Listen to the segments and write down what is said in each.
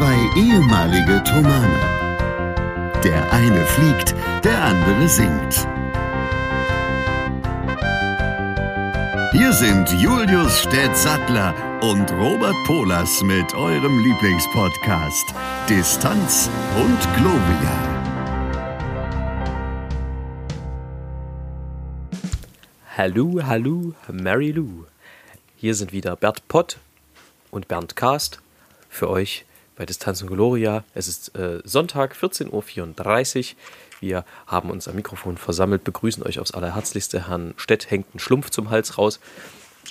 Zwei ehemalige Thomaner. Der eine fliegt, der andere singt. Hier sind Julius Städtsattler und Robert Polas mit eurem Lieblingspodcast Distanz und Globia. Hallo, hallo, Mary Lou. Hier sind wieder Bert Pott und Bernd Cast für euch bei Distanz und Gloria. Es ist äh, Sonntag, 14.34 Uhr. Wir haben uns am Mikrofon versammelt, begrüßen euch aufs Allerherzlichste. Herrn Stett hängt ein Schlumpf zum Hals raus.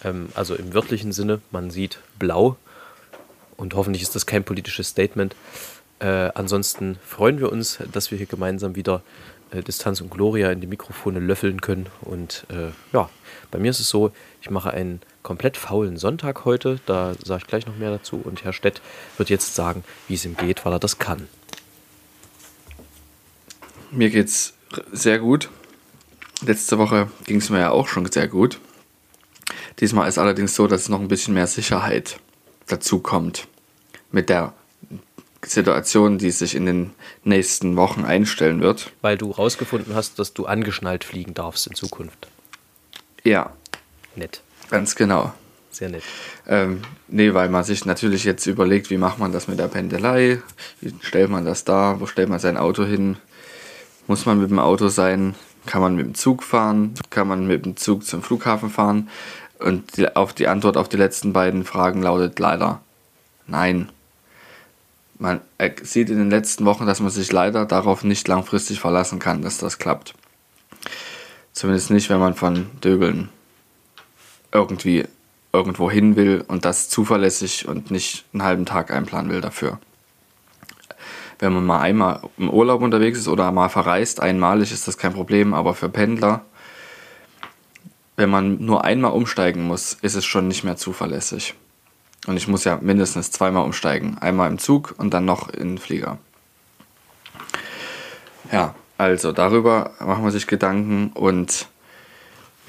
Ähm, also im wörtlichen Sinne, man sieht blau. Und hoffentlich ist das kein politisches Statement. Äh, ansonsten freuen wir uns, dass wir hier gemeinsam wieder äh, Distanz und Gloria in die Mikrofone löffeln können. Und äh, ja, bei mir ist es so, ich mache einen komplett faulen Sonntag heute. Da sage ich gleich noch mehr dazu. Und Herr Stett wird jetzt sagen, wie es ihm geht, weil er das kann. Mir geht's sehr gut. Letzte Woche ging es mir ja auch schon sehr gut. Diesmal ist allerdings so, dass noch ein bisschen mehr Sicherheit dazu kommt mit der Situation, die sich in den nächsten Wochen einstellen wird. Weil du rausgefunden hast, dass du angeschnallt fliegen darfst in Zukunft. Ja. Nett. Ganz genau. Sehr nett. Ähm, nee, weil man sich natürlich jetzt überlegt, wie macht man das mit der Pendelei? Wie stellt man das da? Wo stellt man sein Auto hin? Muss man mit dem Auto sein? Kann man mit dem Zug fahren? Kann man mit dem Zug zum Flughafen fahren? Und die, auf die Antwort auf die letzten beiden Fragen lautet leider nein. Man sieht in den letzten Wochen, dass man sich leider darauf nicht langfristig verlassen kann, dass das klappt. Zumindest nicht, wenn man von Döbeln irgendwie irgendwo hin will und das zuverlässig und nicht einen halben Tag einplanen will dafür. Wenn man mal einmal im Urlaub unterwegs ist oder mal verreist, einmalig ist das kein Problem, aber für Pendler, wenn man nur einmal umsteigen muss, ist es schon nicht mehr zuverlässig. Und ich muss ja mindestens zweimal umsteigen. Einmal im Zug und dann noch in den Flieger. Ja, also darüber machen wir sich Gedanken und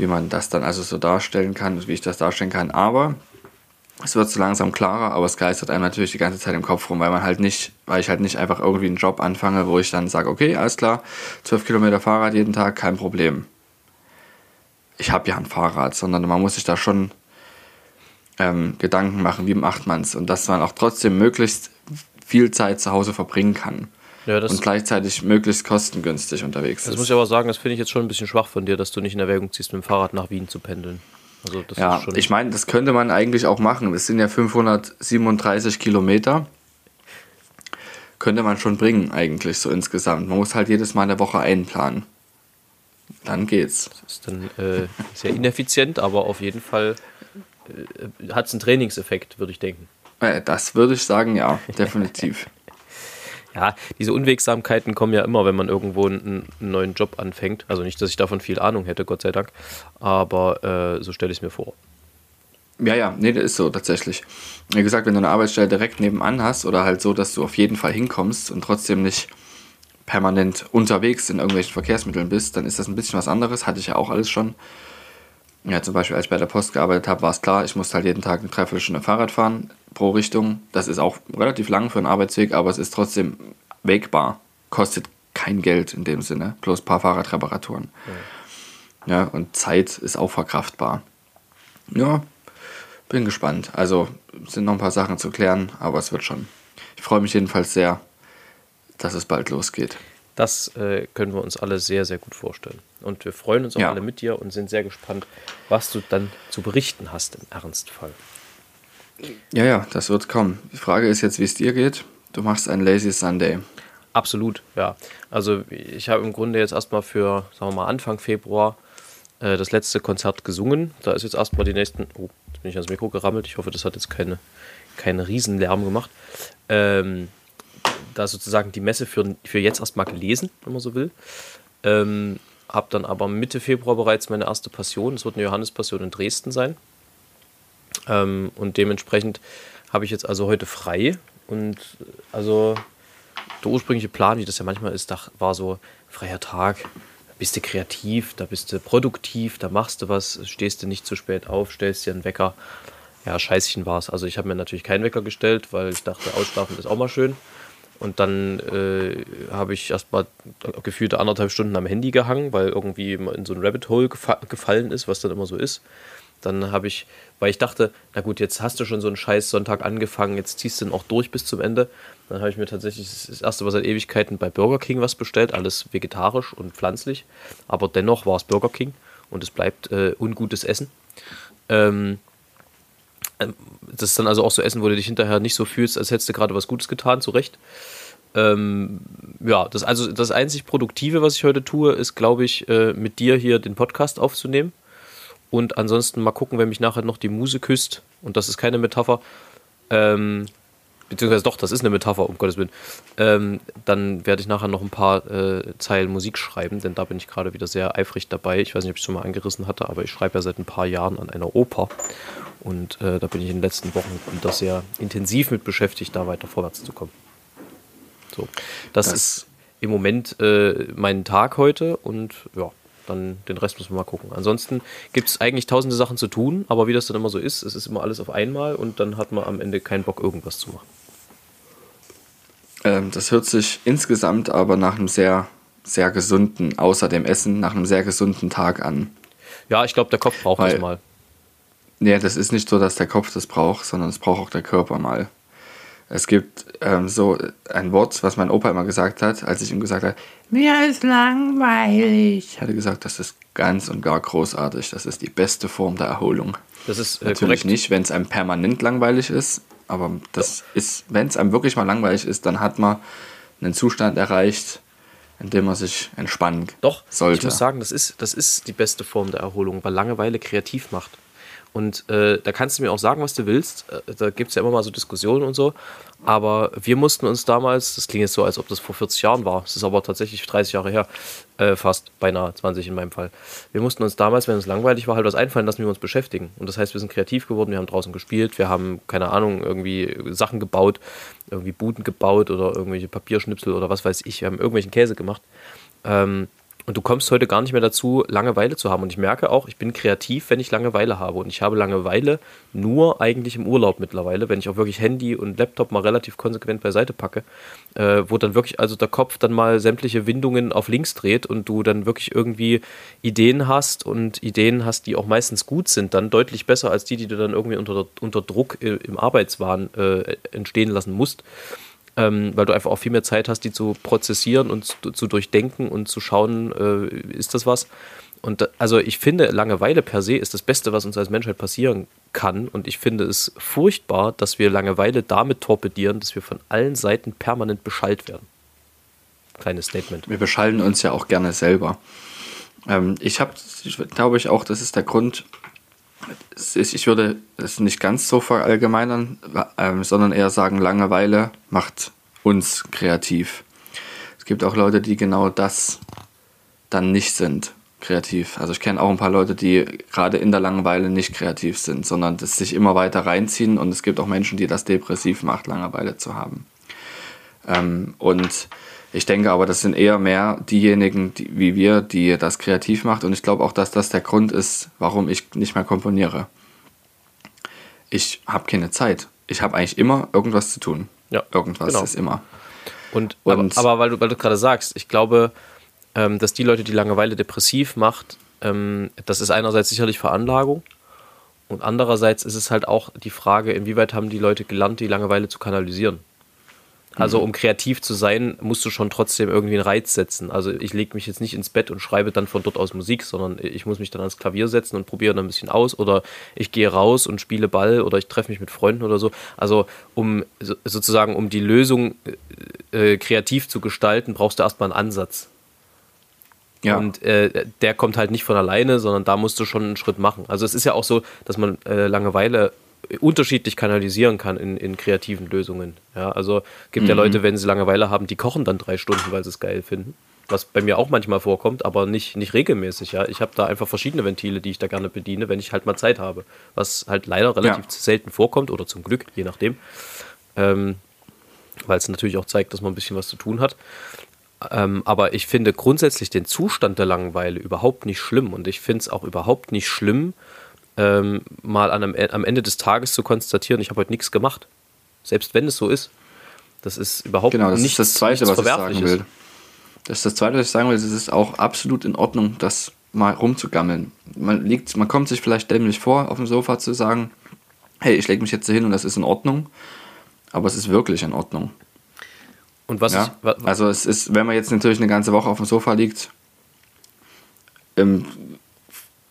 wie man das dann also so darstellen kann, wie ich das darstellen kann. Aber es wird so langsam klarer, aber es geistert einem natürlich die ganze Zeit im Kopf rum, weil man halt nicht, weil ich halt nicht einfach irgendwie einen Job anfange, wo ich dann sage, okay, alles klar, 12 Kilometer Fahrrad jeden Tag, kein Problem. Ich habe ja ein Fahrrad, sondern man muss sich da schon ähm, Gedanken machen, wie macht man es und dass man auch trotzdem möglichst viel Zeit zu Hause verbringen kann. Ja, und gleichzeitig möglichst kostengünstig unterwegs das ist. Das muss ich aber sagen, das finde ich jetzt schon ein bisschen schwach von dir, dass du nicht in Erwägung ziehst, mit dem Fahrrad nach Wien zu pendeln. Also ja, ich meine, das könnte man eigentlich auch machen. Es sind ja 537 Kilometer. Könnte man schon bringen, eigentlich so insgesamt. Man muss halt jedes Mal eine Woche einplanen. Dann geht's. Das ist dann äh, sehr ineffizient, aber auf jeden Fall äh, hat es einen Trainingseffekt, würde ich denken. Äh, das würde ich sagen, ja, definitiv. Ja, diese Unwegsamkeiten kommen ja immer, wenn man irgendwo einen, einen, neuen Job anfängt. Also nicht, dass ich davon viel Ahnung hätte, Gott sei Dank, aber äh, so stelle ich es mir vor. Ja, ja, nee, das ist so tatsächlich. Wie gesagt, wenn du eine Arbeitsstelle direkt nebenan hast oder halt so, dass du auf jeden Fall hinkommst und trotzdem nicht permanent unterwegs in irgendwelchen Verkehrsmitteln bist, dann ist das ein bisschen was anderes. Hatte ich ja auch alles schon. Ja, zum Beispiel, als ich bei der Post gearbeitet habe, war es klar, ich musste halt jeden Tag eine Dreiviertelstunde Fahrrad fahren pro Richtung. Das ist auch relativ lang für einen Arbeitsweg, aber es ist trotzdem wegbar. Kostet kein Geld in dem Sinne, bloß ein paar Fahrradreparaturen. Ja. ja, und Zeit ist auch verkraftbar. Ja, bin gespannt. Also sind noch ein paar Sachen zu klären, aber es wird schon. Ich freue mich jedenfalls sehr, dass es bald losgeht. Das äh, können wir uns alle sehr, sehr gut vorstellen. Und wir freuen uns auch ja. alle mit dir und sind sehr gespannt, was du dann zu berichten hast im Ernstfall. Ja, ja, das wird kommen. Die Frage ist jetzt, wie es dir geht. Du machst einen Lazy Sunday. Absolut, ja. Also ich habe im Grunde jetzt erstmal für, sagen wir mal, Anfang Februar äh, das letzte Konzert gesungen. Da ist jetzt erstmal die nächsten. Oh, jetzt bin ich ans Mikro gerammelt. Ich hoffe, das hat jetzt keine, keine Riesenlärm gemacht. Ähm, da sozusagen die Messe für, für jetzt erstmal gelesen, wenn man so will. Ähm, habe dann aber Mitte Februar bereits meine erste Passion. Es wird eine Johannespassion in Dresden sein. Ähm, und dementsprechend habe ich jetzt also heute frei. Und also der ursprüngliche Plan, wie das ja manchmal ist, war so freier Tag. Da bist du kreativ, da bist du produktiv, da machst du was, stehst du nicht zu spät auf, stellst dir einen Wecker. Ja, scheißchen war es. Also ich habe mir natürlich keinen Wecker gestellt, weil ich dachte, ausschlafen ist auch mal schön. Und dann äh, habe ich erst mal gefühlte anderthalb Stunden am Handy gehangen, weil irgendwie in so ein Rabbit Hole gefa gefallen ist, was dann immer so ist. Dann habe ich, weil ich dachte, na gut, jetzt hast du schon so einen scheiß Sonntag angefangen, jetzt ziehst du den auch durch bis zum Ende. Dann habe ich mir tatsächlich das erste Mal seit Ewigkeiten bei Burger King was bestellt, alles vegetarisch und pflanzlich. Aber dennoch war es Burger King und es bleibt äh, ungutes Essen. Ähm, ähm, das ist dann also auch so Essen, wo du dich hinterher nicht so fühlst, als hättest du gerade was Gutes getan, zu Recht. Ähm, ja, das, also das einzig Produktive, was ich heute tue, ist, glaube ich, äh, mit dir hier den Podcast aufzunehmen. Und ansonsten mal gucken, wenn mich nachher noch die Muse küsst, und das ist keine Metapher, ähm, beziehungsweise doch, das ist eine Metapher, um Gottes Willen, ähm, dann werde ich nachher noch ein paar äh, Zeilen Musik schreiben, denn da bin ich gerade wieder sehr eifrig dabei. Ich weiß nicht, ob ich es schon mal angerissen hatte, aber ich schreibe ja seit ein paar Jahren an einer Oper. Und äh, da bin ich in den letzten Wochen wieder sehr intensiv mit beschäftigt, da weiter vorwärts zu kommen. So, das, das ist im Moment äh, mein Tag heute und ja, dann den Rest müssen wir mal gucken. Ansonsten gibt es eigentlich tausende Sachen zu tun, aber wie das dann immer so ist, es ist immer alles auf einmal und dann hat man am Ende keinen Bock, irgendwas zu machen. Ähm, das hört sich insgesamt aber nach einem sehr, sehr gesunden, außer dem Essen, nach einem sehr gesunden Tag an. Ja, ich glaube, der Kopf braucht Weil, das mal. Nee, das ist nicht so, dass der Kopf das braucht, sondern es braucht auch der Körper mal. Es gibt ähm, so ein Wort, was mein Opa immer gesagt hat, als ich ihm gesagt habe, mir ist langweilig. Hat er gesagt, das ist ganz und gar großartig. Das ist die beste Form der Erholung. Das ist äh, natürlich korrekt. nicht, wenn es einem permanent langweilig ist, aber das ist, wenn es einem wirklich mal langweilig ist, dann hat man einen Zustand erreicht, in dem man sich entspannen Doch, sollte. Ich muss sagen, das ist, das ist die beste Form der Erholung, weil Langeweile kreativ macht. Und äh, da kannst du mir auch sagen, was du willst. Äh, da gibt es ja immer mal so Diskussionen und so. Aber wir mussten uns damals, das klingt jetzt so, als ob das vor 40 Jahren war, es ist aber tatsächlich 30 Jahre her, äh, fast beinahe 20 in meinem Fall. Wir mussten uns damals, wenn es langweilig war, halt was einfallen lassen, wie wir uns beschäftigen. Und das heißt, wir sind kreativ geworden, wir haben draußen gespielt, wir haben, keine Ahnung, irgendwie Sachen gebaut, irgendwie Buden gebaut oder irgendwelche Papierschnipsel oder was weiß ich. Wir haben irgendwelchen Käse gemacht. Ähm, und du kommst heute gar nicht mehr dazu, Langeweile zu haben. Und ich merke auch, ich bin kreativ, wenn ich Langeweile habe. Und ich habe Langeweile nur eigentlich im Urlaub mittlerweile, wenn ich auch wirklich Handy und Laptop mal relativ konsequent beiseite packe, äh, wo dann wirklich also der Kopf dann mal sämtliche Windungen auf links dreht und du dann wirklich irgendwie Ideen hast und Ideen hast, die auch meistens gut sind, dann deutlich besser als die, die du dann irgendwie unter, unter Druck im Arbeitswahn äh, entstehen lassen musst ähm, weil du einfach auch viel mehr Zeit hast, die zu prozessieren und zu, zu durchdenken und zu schauen, äh, ist das was. Und also ich finde, Langeweile per se ist das Beste, was uns als Menschheit passieren kann. Und ich finde es furchtbar, dass wir Langeweile damit torpedieren, dass wir von allen Seiten permanent beschallt werden. Kleines Statement. Wir beschallen uns ja auch gerne selber. Ähm, ich habe, glaube ich, auch, das ist der Grund, ich würde es nicht ganz so verallgemeinern, ähm, sondern eher sagen, Langeweile macht uns kreativ. Es gibt auch Leute, die genau das dann nicht sind, kreativ. Also ich kenne auch ein paar Leute, die gerade in der Langeweile nicht kreativ sind, sondern das sich immer weiter reinziehen und es gibt auch Menschen, die das depressiv macht, Langeweile zu haben. Ähm, und ich denke aber, das sind eher mehr diejenigen die, wie wir, die das kreativ macht. Und ich glaube auch, dass das der Grund ist, warum ich nicht mehr komponiere. Ich habe keine Zeit. Ich habe eigentlich immer irgendwas zu tun. Ja, irgendwas genau. ist immer. Und, Und aber, aber, weil du, weil du gerade sagst, ich glaube, ähm, dass die Leute, die Langeweile depressiv macht, ähm, das ist einerseits sicherlich Veranlagung. Und andererseits ist es halt auch die Frage, inwieweit haben die Leute gelernt, die Langeweile zu kanalisieren. Also mhm. um kreativ zu sein, musst du schon trotzdem irgendwie einen Reiz setzen. Also ich lege mich jetzt nicht ins Bett und schreibe dann von dort aus Musik, sondern ich muss mich dann ans Klavier setzen und probiere dann ein bisschen aus oder ich gehe raus und spiele Ball oder ich treffe mich mit Freunden oder so. Also um sozusagen um die Lösung äh, äh, kreativ zu gestalten, brauchst du erstmal einen Ansatz. Ja. Und äh, der kommt halt nicht von alleine, sondern da musst du schon einen Schritt machen. Also es ist ja auch so, dass man äh, Langeweile unterschiedlich kanalisieren kann in, in kreativen Lösungen. Ja, also gibt mhm. ja Leute, wenn sie Langeweile haben, die kochen dann drei Stunden, weil sie es geil finden. Was bei mir auch manchmal vorkommt, aber nicht, nicht regelmäßig. Ja, ich habe da einfach verschiedene Ventile, die ich da gerne bediene, wenn ich halt mal Zeit habe. Was halt leider relativ ja. selten vorkommt oder zum Glück, je nachdem. Ähm, weil es natürlich auch zeigt, dass man ein bisschen was zu tun hat. Ähm, aber ich finde grundsätzlich den Zustand der Langeweile überhaupt nicht schlimm und ich finde es auch überhaupt nicht schlimm, ähm, mal an, am Ende des Tages zu konstatieren, ich habe heute nichts gemacht. Selbst wenn es so ist. Das ist überhaupt genau, das nichts, ist das Zweite, was ich sagen will. Das ist das Zweite, was ich sagen will. Es ist auch absolut in Ordnung, das mal rumzugammeln. Man, liegt, man kommt sich vielleicht dämlich vor, auf dem Sofa zu sagen, hey, ich lege mich jetzt hin und das ist in Ordnung. Aber es ist wirklich in Ordnung. Und was ja? ich, wa also es ist, wenn man jetzt natürlich eine ganze Woche auf dem Sofa liegt, ähm,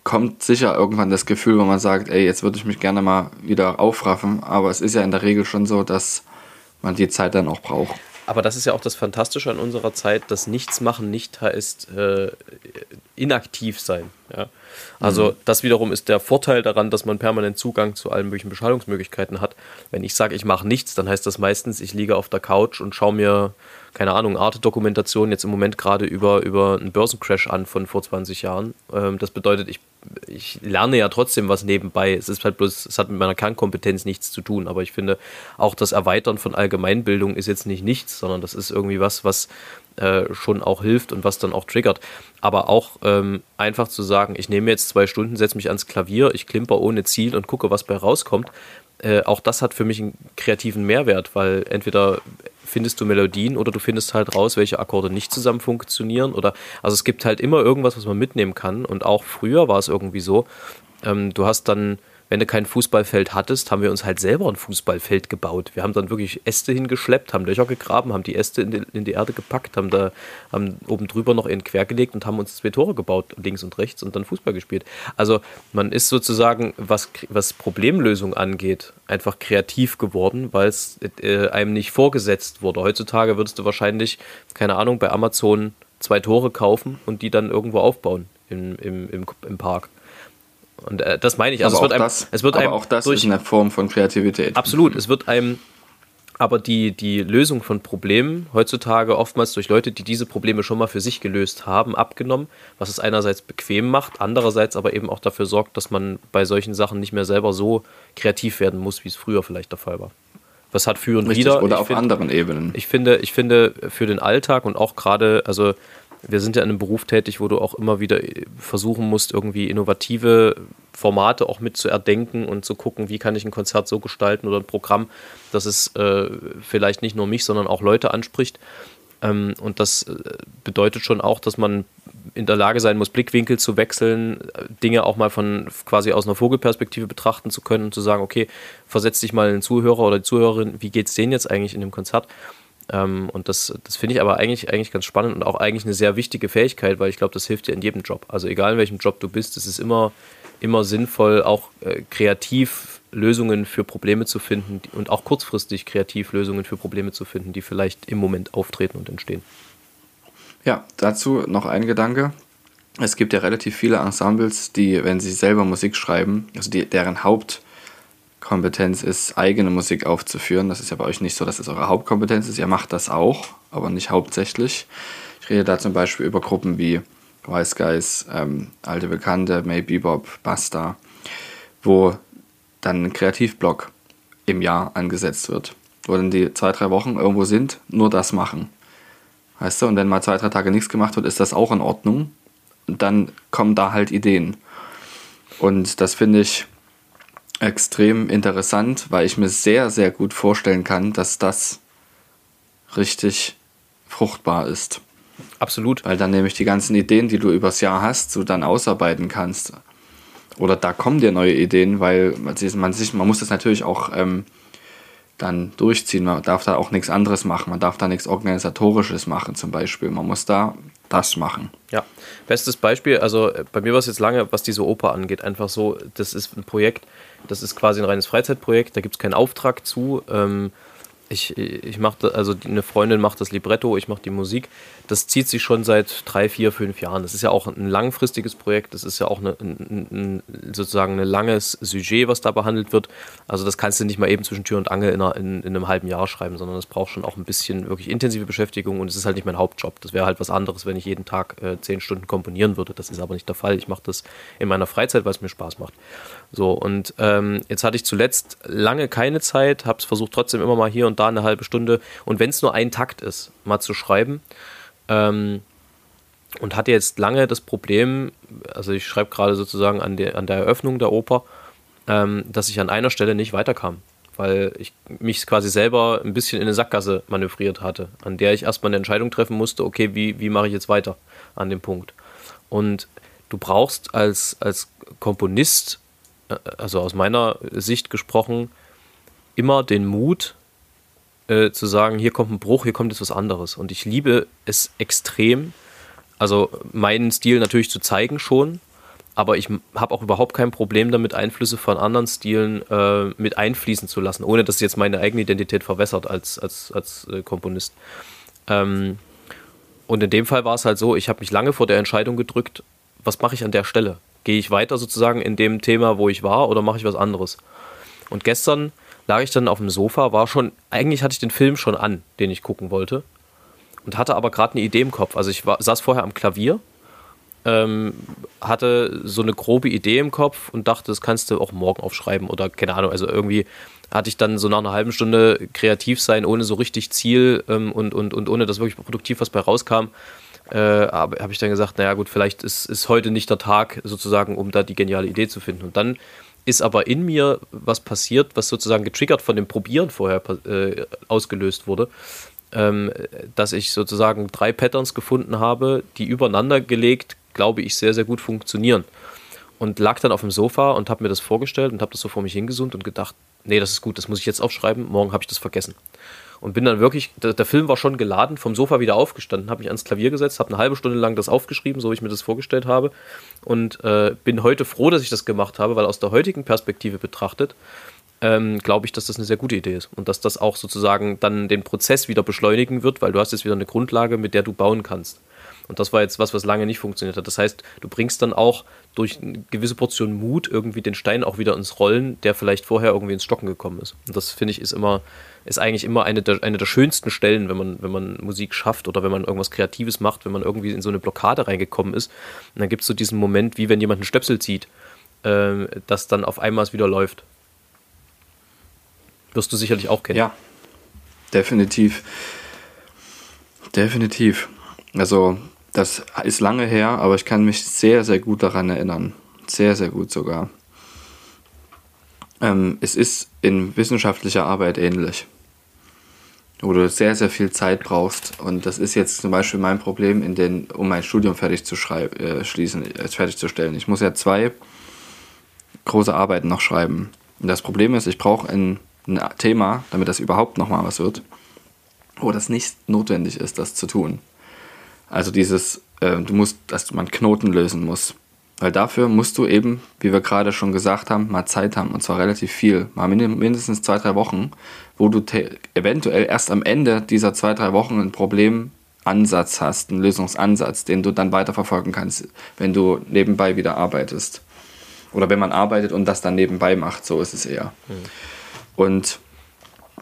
kommt sicher irgendwann das Gefühl, wo man sagt, ey, jetzt würde ich mich gerne mal wieder aufraffen. Aber es ist ja in der Regel schon so, dass man die Zeit dann auch braucht. Aber das ist ja auch das Fantastische an unserer Zeit, dass nichts machen nicht heißt äh, inaktiv sein. Ja? Also mhm. das wiederum ist der Vorteil daran, dass man permanent Zugang zu allen möglichen Beschallungsmöglichkeiten hat. Wenn ich sage, ich mache nichts, dann heißt das meistens, ich liege auf der Couch und schaue mir, keine Ahnung, Arte-Dokumentation jetzt im Moment gerade über, über einen Börsencrash an von vor 20 Jahren. Ähm, das bedeutet, ich ich lerne ja trotzdem was nebenbei. Es ist halt bloß, es hat mit meiner Kernkompetenz nichts zu tun. Aber ich finde, auch das Erweitern von Allgemeinbildung ist jetzt nicht nichts, sondern das ist irgendwie was, was äh, schon auch hilft und was dann auch triggert. Aber auch ähm, einfach zu sagen, ich nehme jetzt zwei Stunden, setze mich ans Klavier, ich klimper ohne Ziel und gucke, was bei rauskommt. Äh, auch das hat für mich einen kreativen Mehrwert, weil entweder findest du Melodien oder du findest halt raus, welche Akkorde nicht zusammen funktionieren. Oder also es gibt halt immer irgendwas, was man mitnehmen kann. Und auch früher war es irgendwie so. Ähm, du hast dann wenn du kein Fußballfeld hattest, haben wir uns halt selber ein Fußballfeld gebaut. Wir haben dann wirklich Äste hingeschleppt, haben Löcher gegraben, haben die Äste in die, in die Erde gepackt, haben da haben oben drüber noch in quer gelegt und haben uns zwei Tore gebaut, links und rechts und dann Fußball gespielt. Also man ist sozusagen, was, was Problemlösung angeht, einfach kreativ geworden, weil es äh, einem nicht vorgesetzt wurde. Heutzutage würdest du wahrscheinlich, keine Ahnung, bei Amazon zwei Tore kaufen und die dann irgendwo aufbauen im, im, im, im Park. Und äh, das meine ich. Also aber es wird auch einem, das, es wird einem auch das durch, ist eine Form von Kreativität. Absolut. Es wird einem aber die, die Lösung von Problemen heutzutage oftmals durch Leute, die diese Probleme schon mal für sich gelöst haben, abgenommen, was es einerseits bequem macht, andererseits aber eben auch dafür sorgt, dass man bei solchen Sachen nicht mehr selber so kreativ werden muss, wie es früher vielleicht der Fall war. Was hat für und Richtig, wieder. Oder ich auf find, anderen Ebenen. Ich finde, ich finde, für den Alltag und auch gerade, also wir sind ja in einem Beruf tätig, wo du auch immer wieder versuchen musst, irgendwie innovative Formate auch mit zu erdenken und zu gucken, wie kann ich ein Konzert so gestalten oder ein Programm, dass es äh, vielleicht nicht nur mich, sondern auch Leute anspricht. Ähm, und das äh, bedeutet schon auch, dass man in der Lage sein muss, Blickwinkel zu wechseln, Dinge auch mal von quasi aus einer Vogelperspektive betrachten zu können und zu sagen, okay, versetz dich mal in den Zuhörer oder die Zuhörerin, wie geht es denen jetzt eigentlich in dem Konzert? Ähm, und das, das finde ich aber eigentlich, eigentlich ganz spannend und auch eigentlich eine sehr wichtige Fähigkeit, weil ich glaube, das hilft dir in jedem Job. Also egal in welchem Job du bist, es ist immer, immer sinnvoll, auch äh, kreativ Lösungen für Probleme zu finden und auch kurzfristig kreativ Lösungen für Probleme zu finden, die vielleicht im Moment auftreten und entstehen. Ja, dazu noch ein Gedanke. Es gibt ja relativ viele Ensembles, die, wenn sie selber Musik schreiben, also die, deren Haupt Kompetenz ist, eigene Musik aufzuführen. Das ist ja bei euch nicht so, dass es eure Hauptkompetenz ist. Ihr macht das auch, aber nicht hauptsächlich. Ich rede da zum Beispiel über Gruppen wie Wise Guys, ähm, Alte Bekannte, May Bebop, Basta, wo dann ein Kreativblock im Jahr angesetzt wird. Wo dann die zwei, drei Wochen irgendwo sind, nur das machen. Weißt du, und wenn mal zwei, drei Tage nichts gemacht wird, ist das auch in Ordnung. Und dann kommen da halt Ideen. Und das finde ich extrem interessant, weil ich mir sehr, sehr gut vorstellen kann, dass das richtig fruchtbar ist. Absolut. Weil dann nämlich die ganzen Ideen, die du übers Jahr hast, du dann ausarbeiten kannst. Oder da kommen dir neue Ideen, weil man, sich, man muss das natürlich auch ähm, dann durchziehen. Man darf da auch nichts anderes machen. Man darf da nichts Organisatorisches machen zum Beispiel. Man muss da das machen. Ja, bestes Beispiel, also äh, bei mir war es jetzt lange, was diese Oper angeht, einfach so, das ist ein Projekt, das ist quasi ein reines Freizeitprojekt, da gibt es keinen Auftrag zu. Ähm, ich, ich mache, also eine Freundin macht das Libretto, ich mache die Musik. Das zieht sich schon seit drei, vier, fünf Jahren. Das ist ja auch ein langfristiges Projekt, das ist ja auch eine, ein, ein, sozusagen ein langes Sujet, was da behandelt wird. Also das kannst du nicht mal eben zwischen Tür und Angel in, in, in einem halben Jahr schreiben, sondern das braucht schon auch ein bisschen wirklich intensive Beschäftigung und es ist halt nicht mein Hauptjob. Das wäre halt was anderes, wenn ich jeden Tag äh, zehn Stunden komponieren würde. Das ist aber nicht der Fall. Ich mache das in meiner Freizeit, weil es mir Spaß macht. So, und ähm, jetzt hatte ich zuletzt lange keine Zeit, habe es versucht trotzdem immer mal hier und da eine halbe Stunde und wenn es nur ein Takt ist, mal zu schreiben. Ähm, und hatte jetzt lange das Problem, also ich schreibe gerade sozusagen an der, an der Eröffnung der Oper, ähm, dass ich an einer Stelle nicht weiterkam, weil ich mich quasi selber ein bisschen in eine Sackgasse manövriert hatte, an der ich erstmal eine Entscheidung treffen musste, okay, wie, wie mache ich jetzt weiter an dem Punkt. Und du brauchst als, als Komponist, also aus meiner Sicht gesprochen, immer den Mut äh, zu sagen, hier kommt ein Bruch, hier kommt jetzt was anderes. Und ich liebe es extrem, also meinen Stil natürlich zu zeigen schon, aber ich habe auch überhaupt kein Problem damit, Einflüsse von anderen Stilen äh, mit einfließen zu lassen, ohne dass es jetzt meine eigene Identität verwässert als, als, als äh, Komponist. Ähm, und in dem Fall war es halt so, ich habe mich lange vor der Entscheidung gedrückt, was mache ich an der Stelle? Gehe ich weiter sozusagen in dem Thema, wo ich war, oder mache ich was anderes? Und gestern lag ich dann auf dem Sofa, war schon, eigentlich hatte ich den Film schon an, den ich gucken wollte und hatte aber gerade eine Idee im Kopf. Also ich war, saß vorher am Klavier, ähm, hatte so eine grobe Idee im Kopf und dachte, das kannst du auch morgen aufschreiben oder keine Ahnung. Also irgendwie hatte ich dann so nach einer halben Stunde kreativ sein, ohne so richtig Ziel ähm, und, und, und ohne dass wirklich produktiv was bei rauskam. Äh, habe hab ich dann gesagt, naja gut, vielleicht ist, ist heute nicht der Tag sozusagen, um da die geniale Idee zu finden. Und dann ist aber in mir was passiert, was sozusagen getriggert von dem Probieren vorher äh, ausgelöst wurde ähm, dass ich sozusagen drei Patterns gefunden habe, die übereinander gelegt, glaube ich, sehr, sehr gut funktionieren. Und lag dann auf dem Sofa und habe mir das vorgestellt und habe das so vor mich hingesucht und gedacht, nee, das ist gut, das muss ich jetzt aufschreiben, morgen habe ich das vergessen. Und bin dann wirklich, der, der, Film war schon geladen, vom Sofa wieder aufgestanden, habe mich ans Klavier gesetzt, habe eine halbe Stunde lang das aufgeschrieben, so wie ich mir das vorgestellt habe. Und äh, bin heute froh, dass ich das gemacht habe, weil aus der heutigen Perspektive betrachtet, ähm, glaube ich, dass das eine sehr gute Idee ist und dass das auch sozusagen dann den Prozess wieder beschleunigen wird, weil du hast jetzt wieder eine Grundlage, mit der du bauen kannst. Und das war jetzt was, was lange nicht funktioniert hat. Das heißt, du bringst dann auch durch eine gewisse Portion Mut irgendwie den Stein auch wieder ins Rollen, der vielleicht vorher irgendwie ins Stocken gekommen ist. Und das finde ich ist immer, ist eigentlich immer eine der, eine der schönsten Stellen, wenn man, wenn man Musik schafft oder wenn man irgendwas Kreatives macht, wenn man irgendwie in so eine Blockade reingekommen ist. Und dann gibt es so diesen Moment, wie wenn jemand einen Stöpsel zieht, äh, dass dann auf einmal es wieder läuft. Wirst du sicherlich auch kennen. Ja, definitiv. Definitiv. Also, das ist lange her, aber ich kann mich sehr, sehr gut daran erinnern. Sehr, sehr gut sogar. Ähm, es ist in wissenschaftlicher Arbeit ähnlich. Wo du sehr, sehr viel Zeit brauchst. Und das ist jetzt zum Beispiel mein Problem, in den, um mein Studium fertig zu äh, schließen, äh, fertigzustellen. Ich muss ja zwei große Arbeiten noch schreiben. Und das Problem ist, ich brauche ein ein Thema, damit das überhaupt nochmal was wird, wo das nicht notwendig ist, das zu tun. Also dieses, äh, du musst, dass man Knoten lösen muss. Weil dafür musst du eben, wie wir gerade schon gesagt haben, mal Zeit haben. Und zwar relativ viel. Mal mindestens zwei, drei Wochen, wo du eventuell erst am Ende dieser zwei, drei Wochen ein Problemansatz hast, einen Lösungsansatz, den du dann weiterverfolgen kannst, wenn du nebenbei wieder arbeitest. Oder wenn man arbeitet und das dann nebenbei macht, so ist es eher. Mhm. Und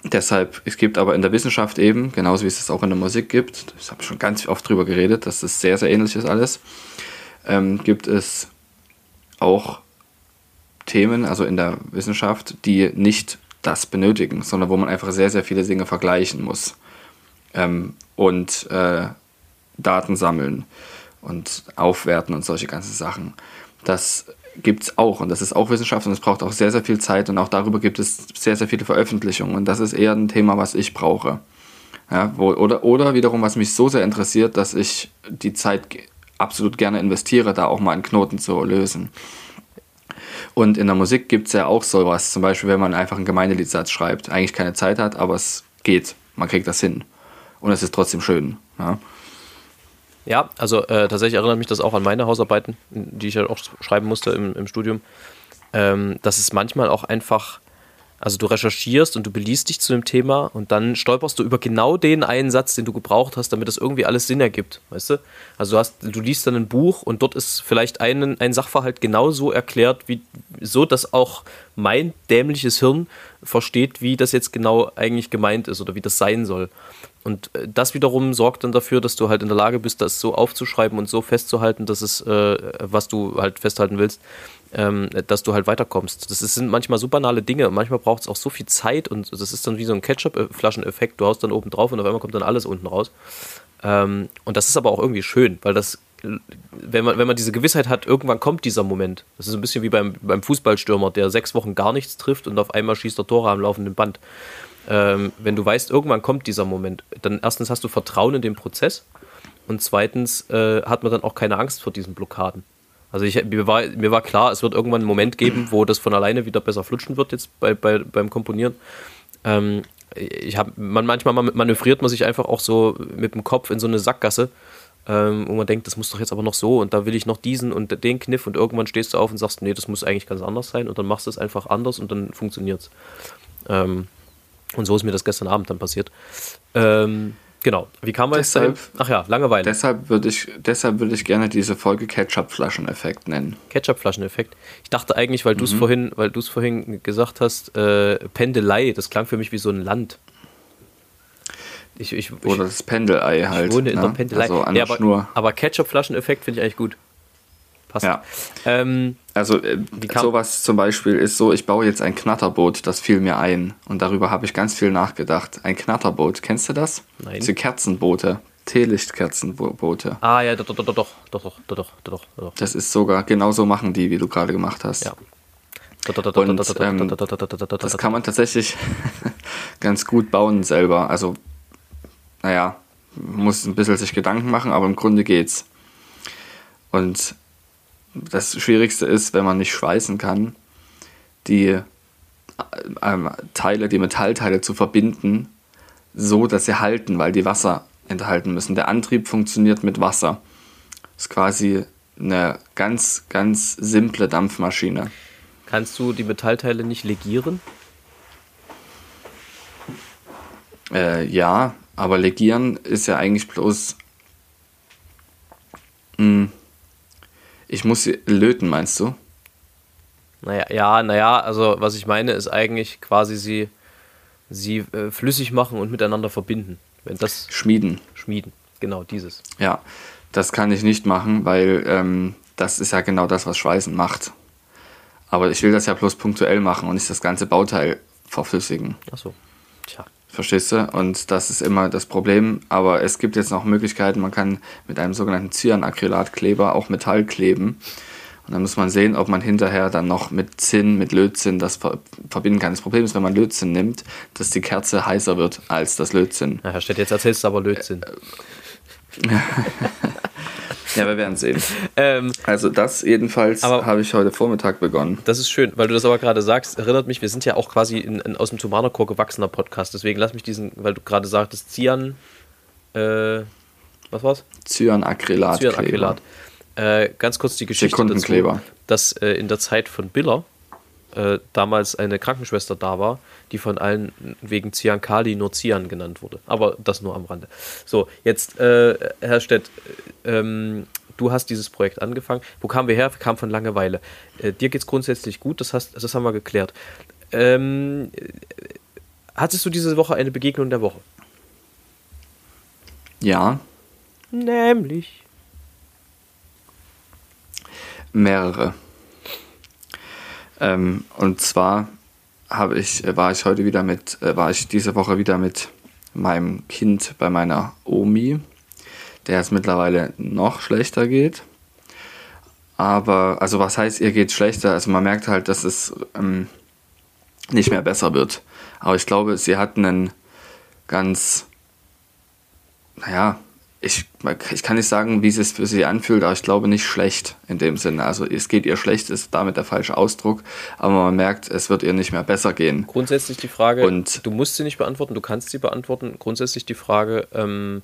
deshalb, es gibt aber in der Wissenschaft eben, genauso wie es es auch in der Musik gibt, ich habe schon ganz oft drüber geredet, dass das sehr, sehr ähnlich ist alles, ähm, gibt es auch Themen, also in der Wissenschaft, die nicht das benötigen, sondern wo man einfach sehr, sehr viele Dinge vergleichen muss ähm, und äh, Daten sammeln und aufwerten und solche ganzen Sachen. Das gibt es auch und das ist auch Wissenschaft und es braucht auch sehr, sehr viel Zeit und auch darüber gibt es sehr, sehr viele Veröffentlichungen und das ist eher ein Thema, was ich brauche. Ja, wo, oder, oder wiederum, was mich so sehr interessiert, dass ich die Zeit absolut gerne investiere, da auch mal einen Knoten zu lösen. Und in der Musik gibt es ja auch sowas, zum Beispiel, wenn man einfach einen Gemeindeliedsatz schreibt, eigentlich keine Zeit hat, aber es geht, man kriegt das hin. Und es ist trotzdem schön. Ja. Ja, also äh, tatsächlich erinnert mich das auch an meine Hausarbeiten, die ich ja auch schreiben musste im, im Studium. Ähm, dass es manchmal auch einfach, also du recherchierst und du beliest dich zu dem Thema und dann stolperst du über genau den einen Satz, den du gebraucht hast, damit das irgendwie alles Sinn ergibt, weißt du? Also du hast, du liest dann ein Buch und dort ist vielleicht ein, ein Sachverhalt genauso erklärt, wie so, dass auch mein dämliches Hirn versteht, wie das jetzt genau eigentlich gemeint ist oder wie das sein soll. Und äh, das wiederum sorgt dann dafür, dass du halt in der Lage bist, das so aufzuschreiben und so festzuhalten, dass es, äh, was du halt festhalten willst, ähm, dass du halt weiterkommst. Das ist, sind manchmal so banale Dinge. Manchmal braucht es auch so viel Zeit und das ist dann wie so ein Ketchup-Flaschen-Effekt. Du haust dann oben drauf und auf einmal kommt dann alles unten raus. Ähm, und das ist aber auch irgendwie schön, weil das wenn man, wenn man diese Gewissheit hat, irgendwann kommt dieser Moment. Das ist ein bisschen wie beim, beim Fußballstürmer, der sechs Wochen gar nichts trifft und auf einmal schießt er Tore am laufenden Band. Ähm, wenn du weißt, irgendwann kommt dieser Moment, dann erstens hast du Vertrauen in den Prozess und zweitens äh, hat man dann auch keine Angst vor diesen Blockaden. Also ich, mir, war, mir war klar, es wird irgendwann einen Moment geben, wo das von alleine wieder besser flutschen wird jetzt bei, bei, beim Komponieren. Ähm, ich hab, man, manchmal manövriert man sich einfach auch so mit dem Kopf in so eine Sackgasse, ähm, wo man denkt, das muss doch jetzt aber noch so und da will ich noch diesen und den Kniff und irgendwann stehst du auf und sagst, nee, das muss eigentlich ganz anders sein und dann machst du es einfach anders und dann funktioniert es. Ähm, und so ist mir das gestern Abend dann passiert. Ähm, genau. Wie kam man deshalb, jetzt dahin? Ach ja, Langeweile. Deshalb würde ich, deshalb würde ich gerne diese Folge Ketchup-Flaschen-Effekt nennen. Ketchup-Flaschen-Effekt. Ich dachte eigentlich, weil du es vorhin, weil du es vorhin gesagt hast, äh, Pendelei, das klang für mich wie so ein Land. Ich, ich, Oder das Pendelei halt. Ich wohne in ne? der Pendelei. Also an ja, aber, Schnur. aber Ketchup-Flaschen-Effekt finde ich eigentlich gut. Passt. Ja. Ähm, also äh, sowas zum Beispiel ist so, ich baue jetzt ein Knatterboot, das fiel mir ein. Und darüber habe ich ganz viel nachgedacht. Ein Knatterboot, kennst du das? Nein. Diese Kerzenboote. Teelichtkerzenboote. Ah ja, doch, doch, doch, doch, doch, doch, doch, doch, doch. Das ist sogar, genauso machen die, wie du gerade gemacht hast. Ja. Und ähm, das kann man tatsächlich ganz gut bauen selber. Also, naja, muss ein bisschen sich Gedanken machen, aber im Grunde geht's. Und das Schwierigste ist, wenn man nicht schweißen kann, die ähm, Teile, die Metallteile zu verbinden, so dass sie halten, weil die Wasser enthalten müssen. Der Antrieb funktioniert mit Wasser. Das ist quasi eine ganz, ganz simple Dampfmaschine. Kannst du die Metallteile nicht legieren? Äh, ja, aber legieren ist ja eigentlich bloß. Mh, hm, ich muss sie löten, meinst du? Naja, ja, naja, also was ich meine, ist eigentlich quasi sie, sie äh, flüssig machen und miteinander verbinden. Wenn das schmieden. Schmieden, genau, dieses. Ja, das kann ich nicht machen, weil ähm, das ist ja genau das, was Schweißen macht. Aber ich will das ja bloß punktuell machen und nicht das ganze Bauteil verflüssigen. Ach so. Tja. Verstehst du? Und das ist immer das Problem. Aber es gibt jetzt noch Möglichkeiten, man kann mit einem sogenannten Cyanacrylatkleber auch Metall kleben. Und dann muss man sehen, ob man hinterher dann noch mit Zinn, mit Lötzinn das verbinden kann. Das Problem ist, wenn man Lötzinn nimmt, dass die Kerze heißer wird als das Lötzinn. Ja, Herr Stett, jetzt erzählst du aber Lötzinn. Ja, wir werden sehen. Ähm, also das jedenfalls habe ich heute Vormittag begonnen. Das ist schön, weil du das aber gerade sagst, erinnert mich, wir sind ja auch quasi in, in, aus dem Tomanochor gewachsener Podcast, deswegen lass mich diesen, weil du gerade sagtest, Cyan, äh, was war's? Cyanacrylat. Cyanacrylat. Äh, ganz kurz die Geschichte dazu, dass äh, in der Zeit von Biller äh, damals eine Krankenschwester da war, die von allen wegen Cyankali nur Cyan genannt wurde. Aber das nur am Rande. So, jetzt, äh, Herr Stett, ähm, du hast dieses Projekt angefangen. Wo kamen wir her? Wir kamen von Langeweile. Äh, dir geht es grundsätzlich gut, das, hast, das haben wir geklärt. Ähm, hattest du diese Woche eine Begegnung der Woche? Ja. Nämlich. Mehrere. Ähm, und zwar habe ich, äh, war ich heute wieder mit, äh, war ich diese Woche wieder mit meinem Kind bei meiner Omi, der es mittlerweile noch schlechter geht. Aber, also was heißt, ihr geht schlechter? Also man merkt halt, dass es ähm, nicht mehr besser wird. Aber ich glaube, sie hat einen ganz, naja, ich, ich kann nicht sagen, wie es sich für sie anfühlt, aber ich glaube nicht schlecht in dem Sinne. Also es geht ihr schlecht, ist damit der falsche Ausdruck, aber man merkt, es wird ihr nicht mehr besser gehen. Grundsätzlich die Frage, Und du musst sie nicht beantworten, du kannst sie beantworten. Grundsätzlich die Frage, ähm,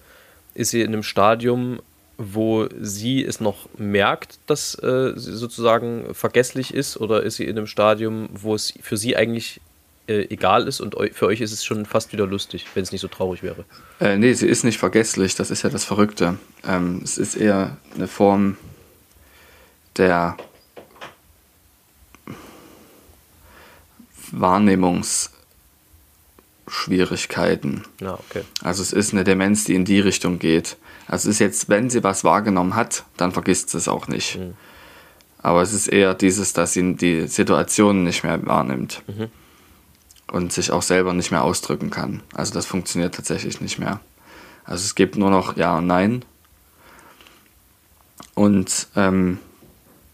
ist sie in einem Stadium, wo sie es noch merkt, dass äh, sie sozusagen vergesslich ist, oder ist sie in einem Stadium, wo es für sie eigentlich äh, egal ist und für euch ist es schon fast wieder lustig, wenn es nicht so traurig wäre. Äh, nee, sie ist nicht vergesslich, das ist ja das Verrückte. Ähm, es ist eher eine Form der Wahrnehmungsschwierigkeiten. Ja, okay. Also es ist eine Demenz, die in die Richtung geht. Also es ist jetzt, wenn sie was wahrgenommen hat, dann vergisst sie es auch nicht. Mhm. Aber es ist eher dieses, dass sie die Situation nicht mehr wahrnimmt. Mhm und sich auch selber nicht mehr ausdrücken kann. Also das funktioniert tatsächlich nicht mehr. Also es gibt nur noch Ja und Nein. und ähm,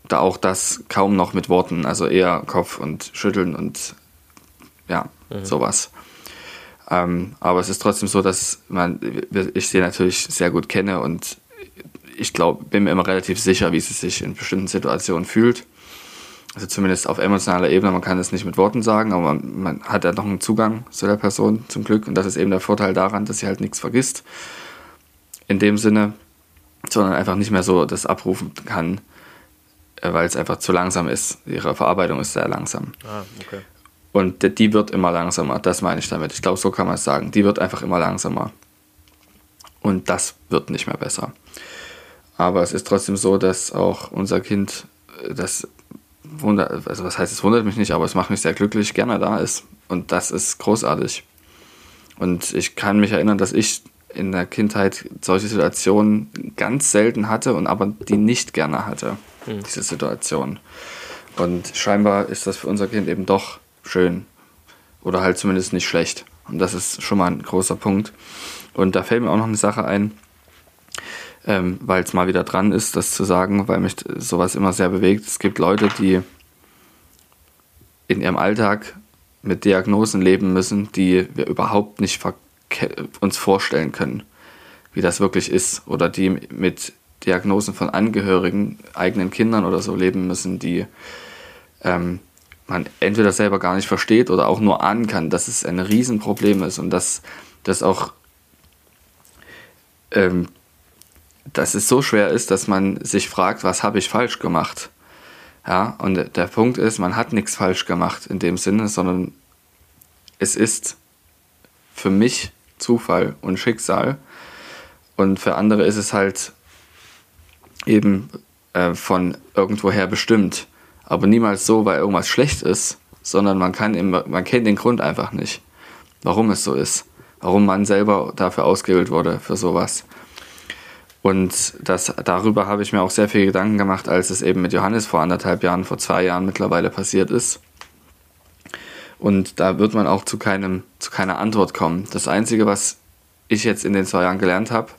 da auch das kaum noch mit Worten, also eher Kopf und Schütteln und ja, mhm. sowas. Ähm, aber es ist trotzdem so, dass man, ich sie natürlich sehr gut kenne und ich glaube, bin mir immer relativ sicher, wie sie sich in bestimmten Situationen fühlt. Also zumindest auf emotionaler Ebene, man kann es nicht mit Worten sagen, aber man, man hat ja noch einen Zugang zu der Person zum Glück und das ist eben der Vorteil daran, dass sie halt nichts vergisst. In dem Sinne, sondern einfach nicht mehr so das abrufen kann, äh, weil es einfach zu langsam ist. Ihre Verarbeitung ist sehr langsam. Ah, okay. Und die wird immer langsamer, das meine ich damit. Ich glaube, so kann man es sagen. Die wird einfach immer langsamer. Und das wird nicht mehr besser. Aber es ist trotzdem so, dass auch unser Kind, äh, das wundert, also was heißt, es wundert mich nicht, aber es macht mich sehr glücklich, gerne da ist. Und das ist großartig. Und ich kann mich erinnern, dass ich in der Kindheit solche Situationen ganz selten hatte und aber die nicht gerne hatte, mhm. diese Situation. Und scheinbar ist das für unser Kind eben doch schön oder halt zumindest nicht schlecht. Und das ist schon mal ein großer Punkt. Und da fällt mir auch noch eine Sache ein, ähm, weil es mal wieder dran ist, das zu sagen, weil mich sowas immer sehr bewegt. Es gibt Leute, die in ihrem Alltag mit Diagnosen leben müssen, die wir überhaupt nicht uns vorstellen können, wie das wirklich ist. Oder die mit Diagnosen von Angehörigen, eigenen Kindern oder so leben müssen, die ähm, man entweder selber gar nicht versteht oder auch nur ahnen kann, dass es ein Riesenproblem ist und dass das auch ähm, dass es so schwer ist, dass man sich fragt, was habe ich falsch gemacht? Ja, und der Punkt ist, man hat nichts falsch gemacht in dem Sinne, sondern es ist für mich Zufall und Schicksal. Und für andere ist es halt eben äh, von irgendwoher bestimmt aber niemals so, weil irgendwas schlecht ist, sondern man, kann immer, man kennt den Grund einfach nicht, warum es so ist, warum man selber dafür ausgewählt wurde für sowas. Und das, darüber habe ich mir auch sehr viel Gedanken gemacht, als es eben mit Johannes vor anderthalb Jahren, vor zwei Jahren mittlerweile passiert ist. Und da wird man auch zu, keinem, zu keiner Antwort kommen. Das Einzige, was ich jetzt in den zwei Jahren gelernt habe,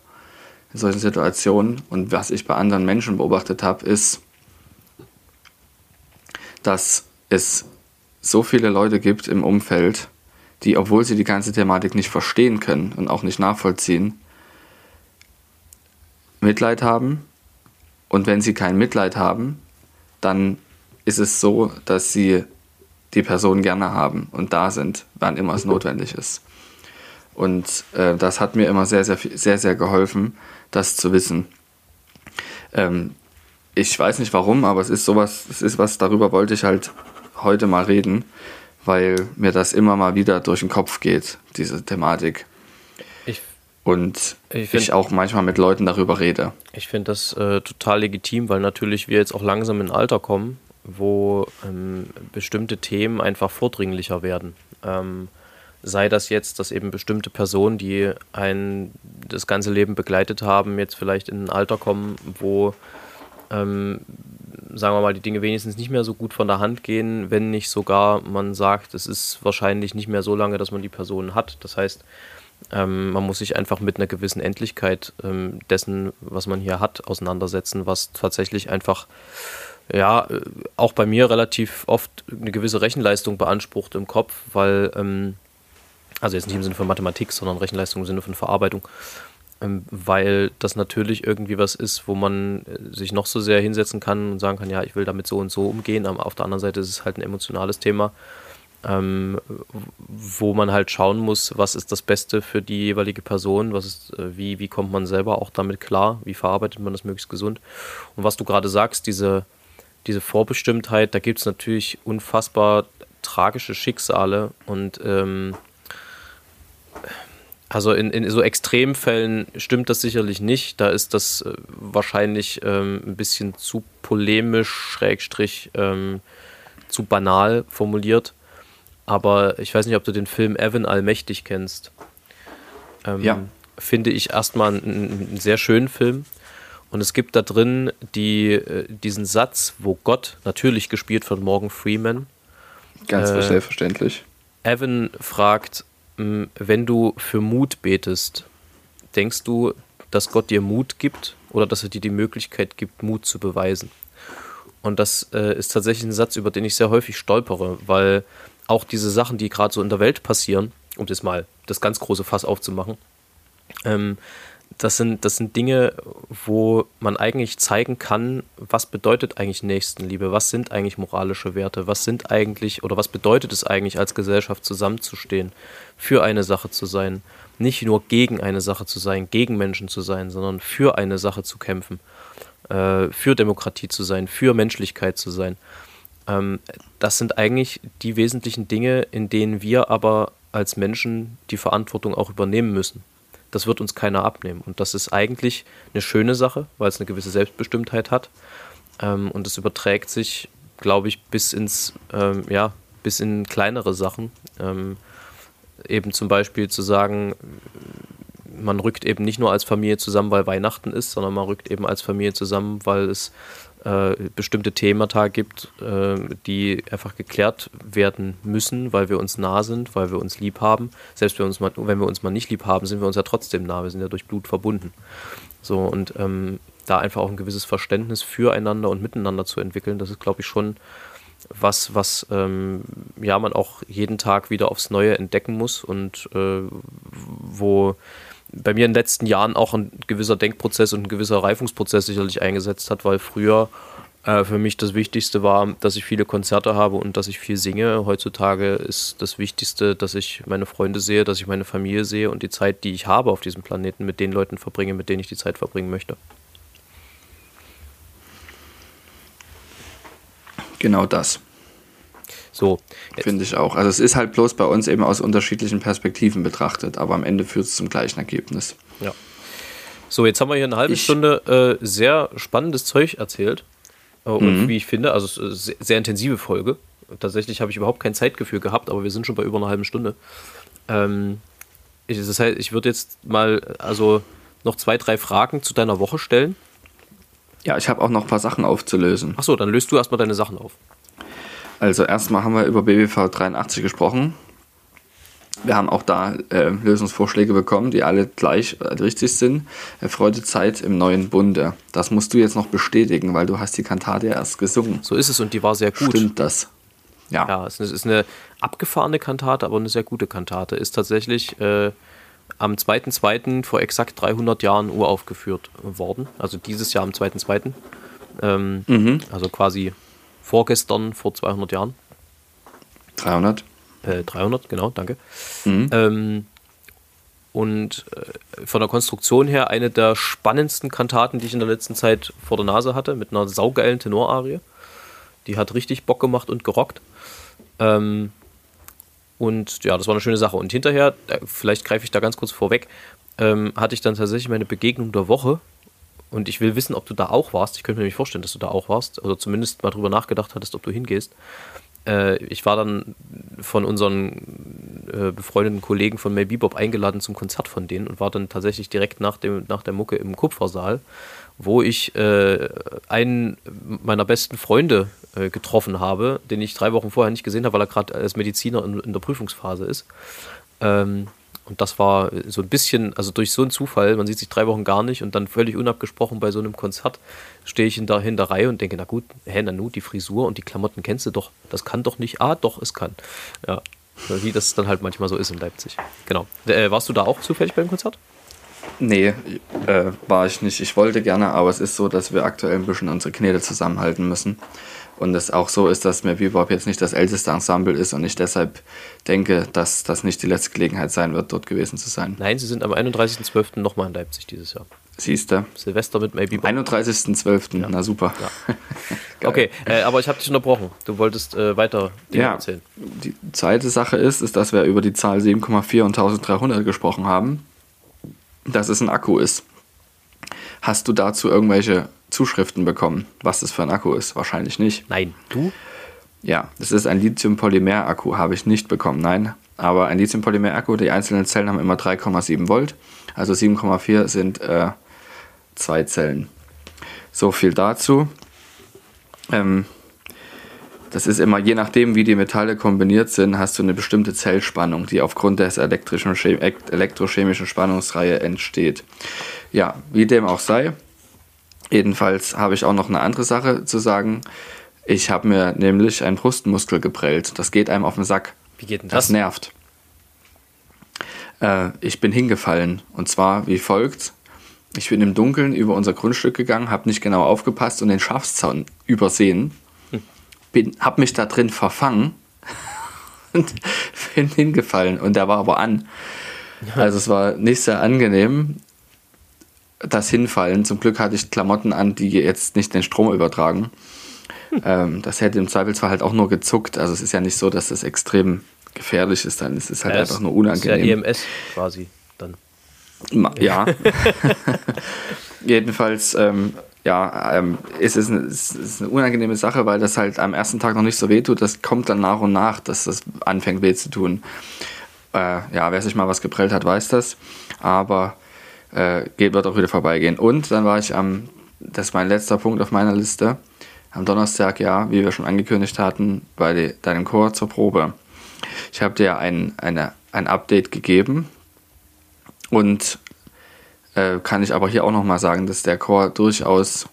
in solchen Situationen und was ich bei anderen Menschen beobachtet habe, ist, dass es so viele Leute gibt im Umfeld, die, obwohl sie die ganze Thematik nicht verstehen können und auch nicht nachvollziehen, Mitleid haben. Und wenn sie kein Mitleid haben, dann ist es so, dass sie die Person gerne haben und da sind, wann immer es notwendig ist. Und äh, das hat mir immer sehr, sehr, sehr, sehr geholfen, das zu wissen. Ähm, ich weiß nicht warum, aber es ist sowas, es ist was, darüber wollte ich halt heute mal reden, weil mir das immer mal wieder durch den Kopf geht, diese Thematik. Und ich, find, ich auch manchmal mit Leuten darüber rede. Ich finde das äh, total legitim, weil natürlich wir jetzt auch langsam in ein Alter kommen, wo ähm, bestimmte Themen einfach vordringlicher werden. Ähm, sei das jetzt, dass eben bestimmte Personen, die ein das ganze Leben begleitet haben, jetzt vielleicht in ein Alter kommen, wo ähm, sagen wir mal, die Dinge wenigstens nicht mehr so gut von der Hand gehen, wenn nicht sogar man sagt, es ist wahrscheinlich nicht mehr so lange, dass man die Person hat. Das heißt, ähm, man muss sich einfach mit einer gewissen Endlichkeit ähm, dessen, was man hier hat, auseinandersetzen, was tatsächlich einfach, ja, äh, auch bei mir relativ oft eine gewisse Rechenleistung beansprucht im Kopf, weil, ähm, also jetzt nicht im Sinne von Mathematik, sondern Rechenleistung im Sinne von Verarbeitung. Ähm, weil das natürlich irgendwie was ist, wo man äh, sich noch so sehr hinsetzen kann und sagen kann, ja, ich will damit so und so umgehen, aber auf der anderen Seite ist es halt ein emotionales Thema, ähm, wo man halt schauen muss, was ist das Beste für die jeweilige Person, was ist, äh, wie, wie kommt man selber auch damit klar, wie verarbeitet man das möglichst gesund. Und was du gerade sagst, diese, diese Vorbestimmtheit, da gibt es natürlich unfassbar tragische Schicksale und ähm, also in, in so Extremfällen stimmt das sicherlich nicht. Da ist das äh, wahrscheinlich ähm, ein bisschen zu polemisch, schrägstrich ähm, zu banal formuliert. Aber ich weiß nicht, ob du den Film Evan Allmächtig kennst. Ähm, ja. Finde ich erstmal einen, einen, sehr schönen Film. Und es gibt da drin die, äh, diesen Satz, wo Gott, natürlich gespielt von Morgan Freeman, ganz äh, selbstverständlich, Evan fragt, wenn du für Mut betest, denkst du, dass Gott dir Mut gibt oder dass er dir die Möglichkeit gibt, Mut zu beweisen. Und das äh, ist tatsächlich ein Satz, über den ich sehr häufig stolpere, weil auch diese Sachen, die gerade so in der Welt passieren, um das mal das ganz große Fass aufzumachen, ähm, das sind, das sind Dinge, wo man eigentlich zeigen kann, was bedeutet eigentlich Nächstenliebe, was sind eigentlich moralische Werte, was sind eigentlich oder was bedeutet es eigentlich als Gesellschaft zusammenzustehen, für eine Sache zu sein, nicht nur gegen eine Sache zu sein, gegen Menschen zu sein, sondern für eine Sache zu kämpfen, äh, für Demokratie zu sein, für Menschlichkeit zu sein. Ähm, das sind eigentlich die wesentlichen Dinge, in denen wir aber als Menschen die Verantwortung auch übernehmen müssen das wird uns keiner abnehmen. Und das ist eigentlich eine schöne Sache, weil es eine gewisse Selbstbestimmtheit hat. Ähm, und es überträgt sich, glaube ich, bis ins, ähm, ja, bis in kleinere Sachen. Eben zum Beispiel zu sagen, man rückt eben nicht nur als Familie zusammen, weil Weihnachten ist, sondern man rückt eben als Familie zusammen, weil es äh, bestimmte Themata gibt, äh, die einfach geklärt werden müssen, weil wir uns nah sind, weil wir uns lieb haben. Selbst wenn, uns mal, wenn wir uns mal nicht lieb haben, sind wir uns ja trotzdem nah. Wir sind ja durch Blut verbunden. So und ähm, da einfach auch ein gewisses Verständnis füreinander und miteinander zu entwickeln, das ist, glaube ich, schon was, was ähm, ja man auch jeden Tag wieder aufs Neue entdecken muss und äh, wo bei mir in den letzten Jahren auch ein gewisser Denkprozess und ein gewisser Reifungsprozess sicherlich eingesetzt hat, weil früher äh, für mich das Wichtigste war, dass ich viele Konzerte habe und dass ich viel singe. Heutzutage ist das Wichtigste, dass ich meine Freunde sehe, dass ich meine Familie sehe und die Zeit, die ich habe auf diesem Planeten, mit den Leuten verbringe, mit denen ich die Zeit verbringen möchte. Genau das. So. Finde ich auch. Also es ist halt bloß bei uns eben aus unterschiedlichen Perspektiven betrachtet, aber am Ende führt es zum gleichen Ergebnis. Ja. So, jetzt haben wir hier eine halbe ich, Stunde äh, sehr spannendes Zeug erzählt. Äh, und mhm. wie ich finde, also sehr, sehr intensive Folge. Tatsächlich habe ich überhaupt kein Zeitgefühl gehabt, aber wir sind schon bei über einer halben Stunde. Ähm, ich, das heißt, ich würde jetzt mal also noch zwei, drei Fragen zu deiner Woche stellen. Ja, ich habe auch noch ein paar Sachen aufzulösen. Achso, dann löst du erstmal deine Sachen auf. Also erstmal haben wir über BBV 83 gesprochen. Wir haben auch da äh, Lösungsvorschläge bekommen, die alle gleich äh, richtig sind. Erfreute Zeit im neuen Bunde. Das musst du jetzt noch bestätigen, weil du hast die Kantate erst gesungen. So ist es und die war sehr gut. Stimmt das? Ja. Ja, es ist eine abgefahrene Kantate, aber eine sehr gute Kantate. Ist tatsächlich äh, am 2.2. vor exakt 300 Jahren uraufgeführt worden. Also dieses Jahr am 2.2. Ähm, mhm. Also quasi vorgestern, vor 200 Jahren. 300. Äh, 300, genau, danke. Mhm. Ähm, und äh, von der Konstruktion her eine der spannendsten Kantaten, die ich in der letzten Zeit vor der Nase hatte, mit einer saugeilen Tenorarie. Die hat richtig Bock gemacht und gerockt. Ähm, und ja, das war eine schöne Sache. Und hinterher, äh, vielleicht greife ich da ganz kurz vorweg, ähm, hatte ich dann tatsächlich meine Begegnung der Woche und ich will wissen, ob du da auch warst. Ich könnte mir nämlich vorstellen, dass du da auch warst. Oder zumindest mal drüber nachgedacht hattest, ob du hingehst. Äh, ich war dann von unseren äh, befreundeten Kollegen von May Bebop eingeladen zum Konzert von denen und war dann tatsächlich direkt nach, dem, nach der Mucke im Kupfersaal, wo ich äh, einen meiner besten Freunde äh, getroffen habe, den ich drei Wochen vorher nicht gesehen habe, weil er gerade als Mediziner in, in, der Prüfungsphase ist. Ähm, und das war so ein bisschen, also durch so einen Zufall, man sieht sich drei Wochen gar nicht und dann völlig unabgesprochen bei so einem Konzert stehe ich in der, in der Reihe und denke, na gut, hä, Nanu, die Frisur und die Klamotten kennst du doch. Das kann doch nicht. Ah, doch, es kann. Ja, wie das dann halt manchmal so ist in Leipzig. Genau. Äh, warst du da auch zufällig beim Konzert? Nee, äh, war ich nicht. Ich wollte gerne, aber es ist so, dass wir aktuell ein bisschen unsere Knete zusammenhalten müssen. Und es auch so ist, dass mir Bebop jetzt nicht das älteste Ensemble ist und ich deshalb denke, dass das nicht die letzte Gelegenheit sein wird, dort gewesen zu sein. Nein, sie sind am 31.12. nochmal in Leipzig dieses Jahr. Siehst du? Silvester mit Maybe. 31.12. Ja. Na super. Ja. okay, äh, aber ich habe dich unterbrochen. Du wolltest äh, weiter Dinge ja, erzählen. Die zweite Sache ist, ist, dass wir über die Zahl 7,4 und 1300 gesprochen haben. Dass es ein Akku ist. Hast du dazu irgendwelche Zuschriften bekommen, was das für ein Akku ist? Wahrscheinlich nicht. Nein, du? Ja, das ist ein Lithium-Polymer-Akku, habe ich nicht bekommen, nein. Aber ein Lithium-Polymer-Akku, die einzelnen Zellen haben immer 3,7 Volt, also 7,4 sind äh, zwei Zellen. So viel dazu. Ähm, das ist immer, je nachdem, wie die Metalle kombiniert sind, hast du eine bestimmte Zellspannung, die aufgrund des elektrischen, elektrochemischen Spannungsreihe entsteht. Ja, wie dem auch sei. Jedenfalls habe ich auch noch eine andere Sache zu sagen. Ich habe mir nämlich einen Brustmuskel geprellt. Das geht einem auf den Sack. Wie geht denn das? Das nervt. Äh, ich bin hingefallen. Und zwar wie folgt. Ich bin im Dunkeln über unser Grundstück gegangen, habe nicht genau aufgepasst und den Schafszaun übersehen. Bin, habe mich da drin verfangen und bin hingefallen. Und der war aber an. Also es war nicht sehr angenehm, das Hinfallen. Zum Glück hatte ich Klamotten an, die jetzt nicht den Strom übertragen. Ähm, das hätte im Zweifelsfall halt auch nur gezuckt. Also es ist ja nicht so, dass das extrem gefährlich ist. Dann ist es halt Ja, einfach nur unangenehm. Ist ja EMS quasi dann. Ja. Jedenfalls, ähm, ja, ähm, ist es, eine, es ist eine unangenehme Sache, weil das halt am ersten Tag noch nicht so weh tut. Das kommt dann nach und nach, dass das anfängt weh zu tun. Äh, ja, wer sich mal was geprellt hat, weiß das. Aber äh, wird auch wieder vorbeigehen. Und dann war ich am, das ist mein letzter Punkt auf meiner Liste, am Donnerstag, ja, wie wir schon angekündigt hatten, bei de, deinem Chor zur Probe. Ich habe dir ein, eine, ein Update gegeben und äh, kann ich aber hier auch nochmal sagen, dass der Chor durchaus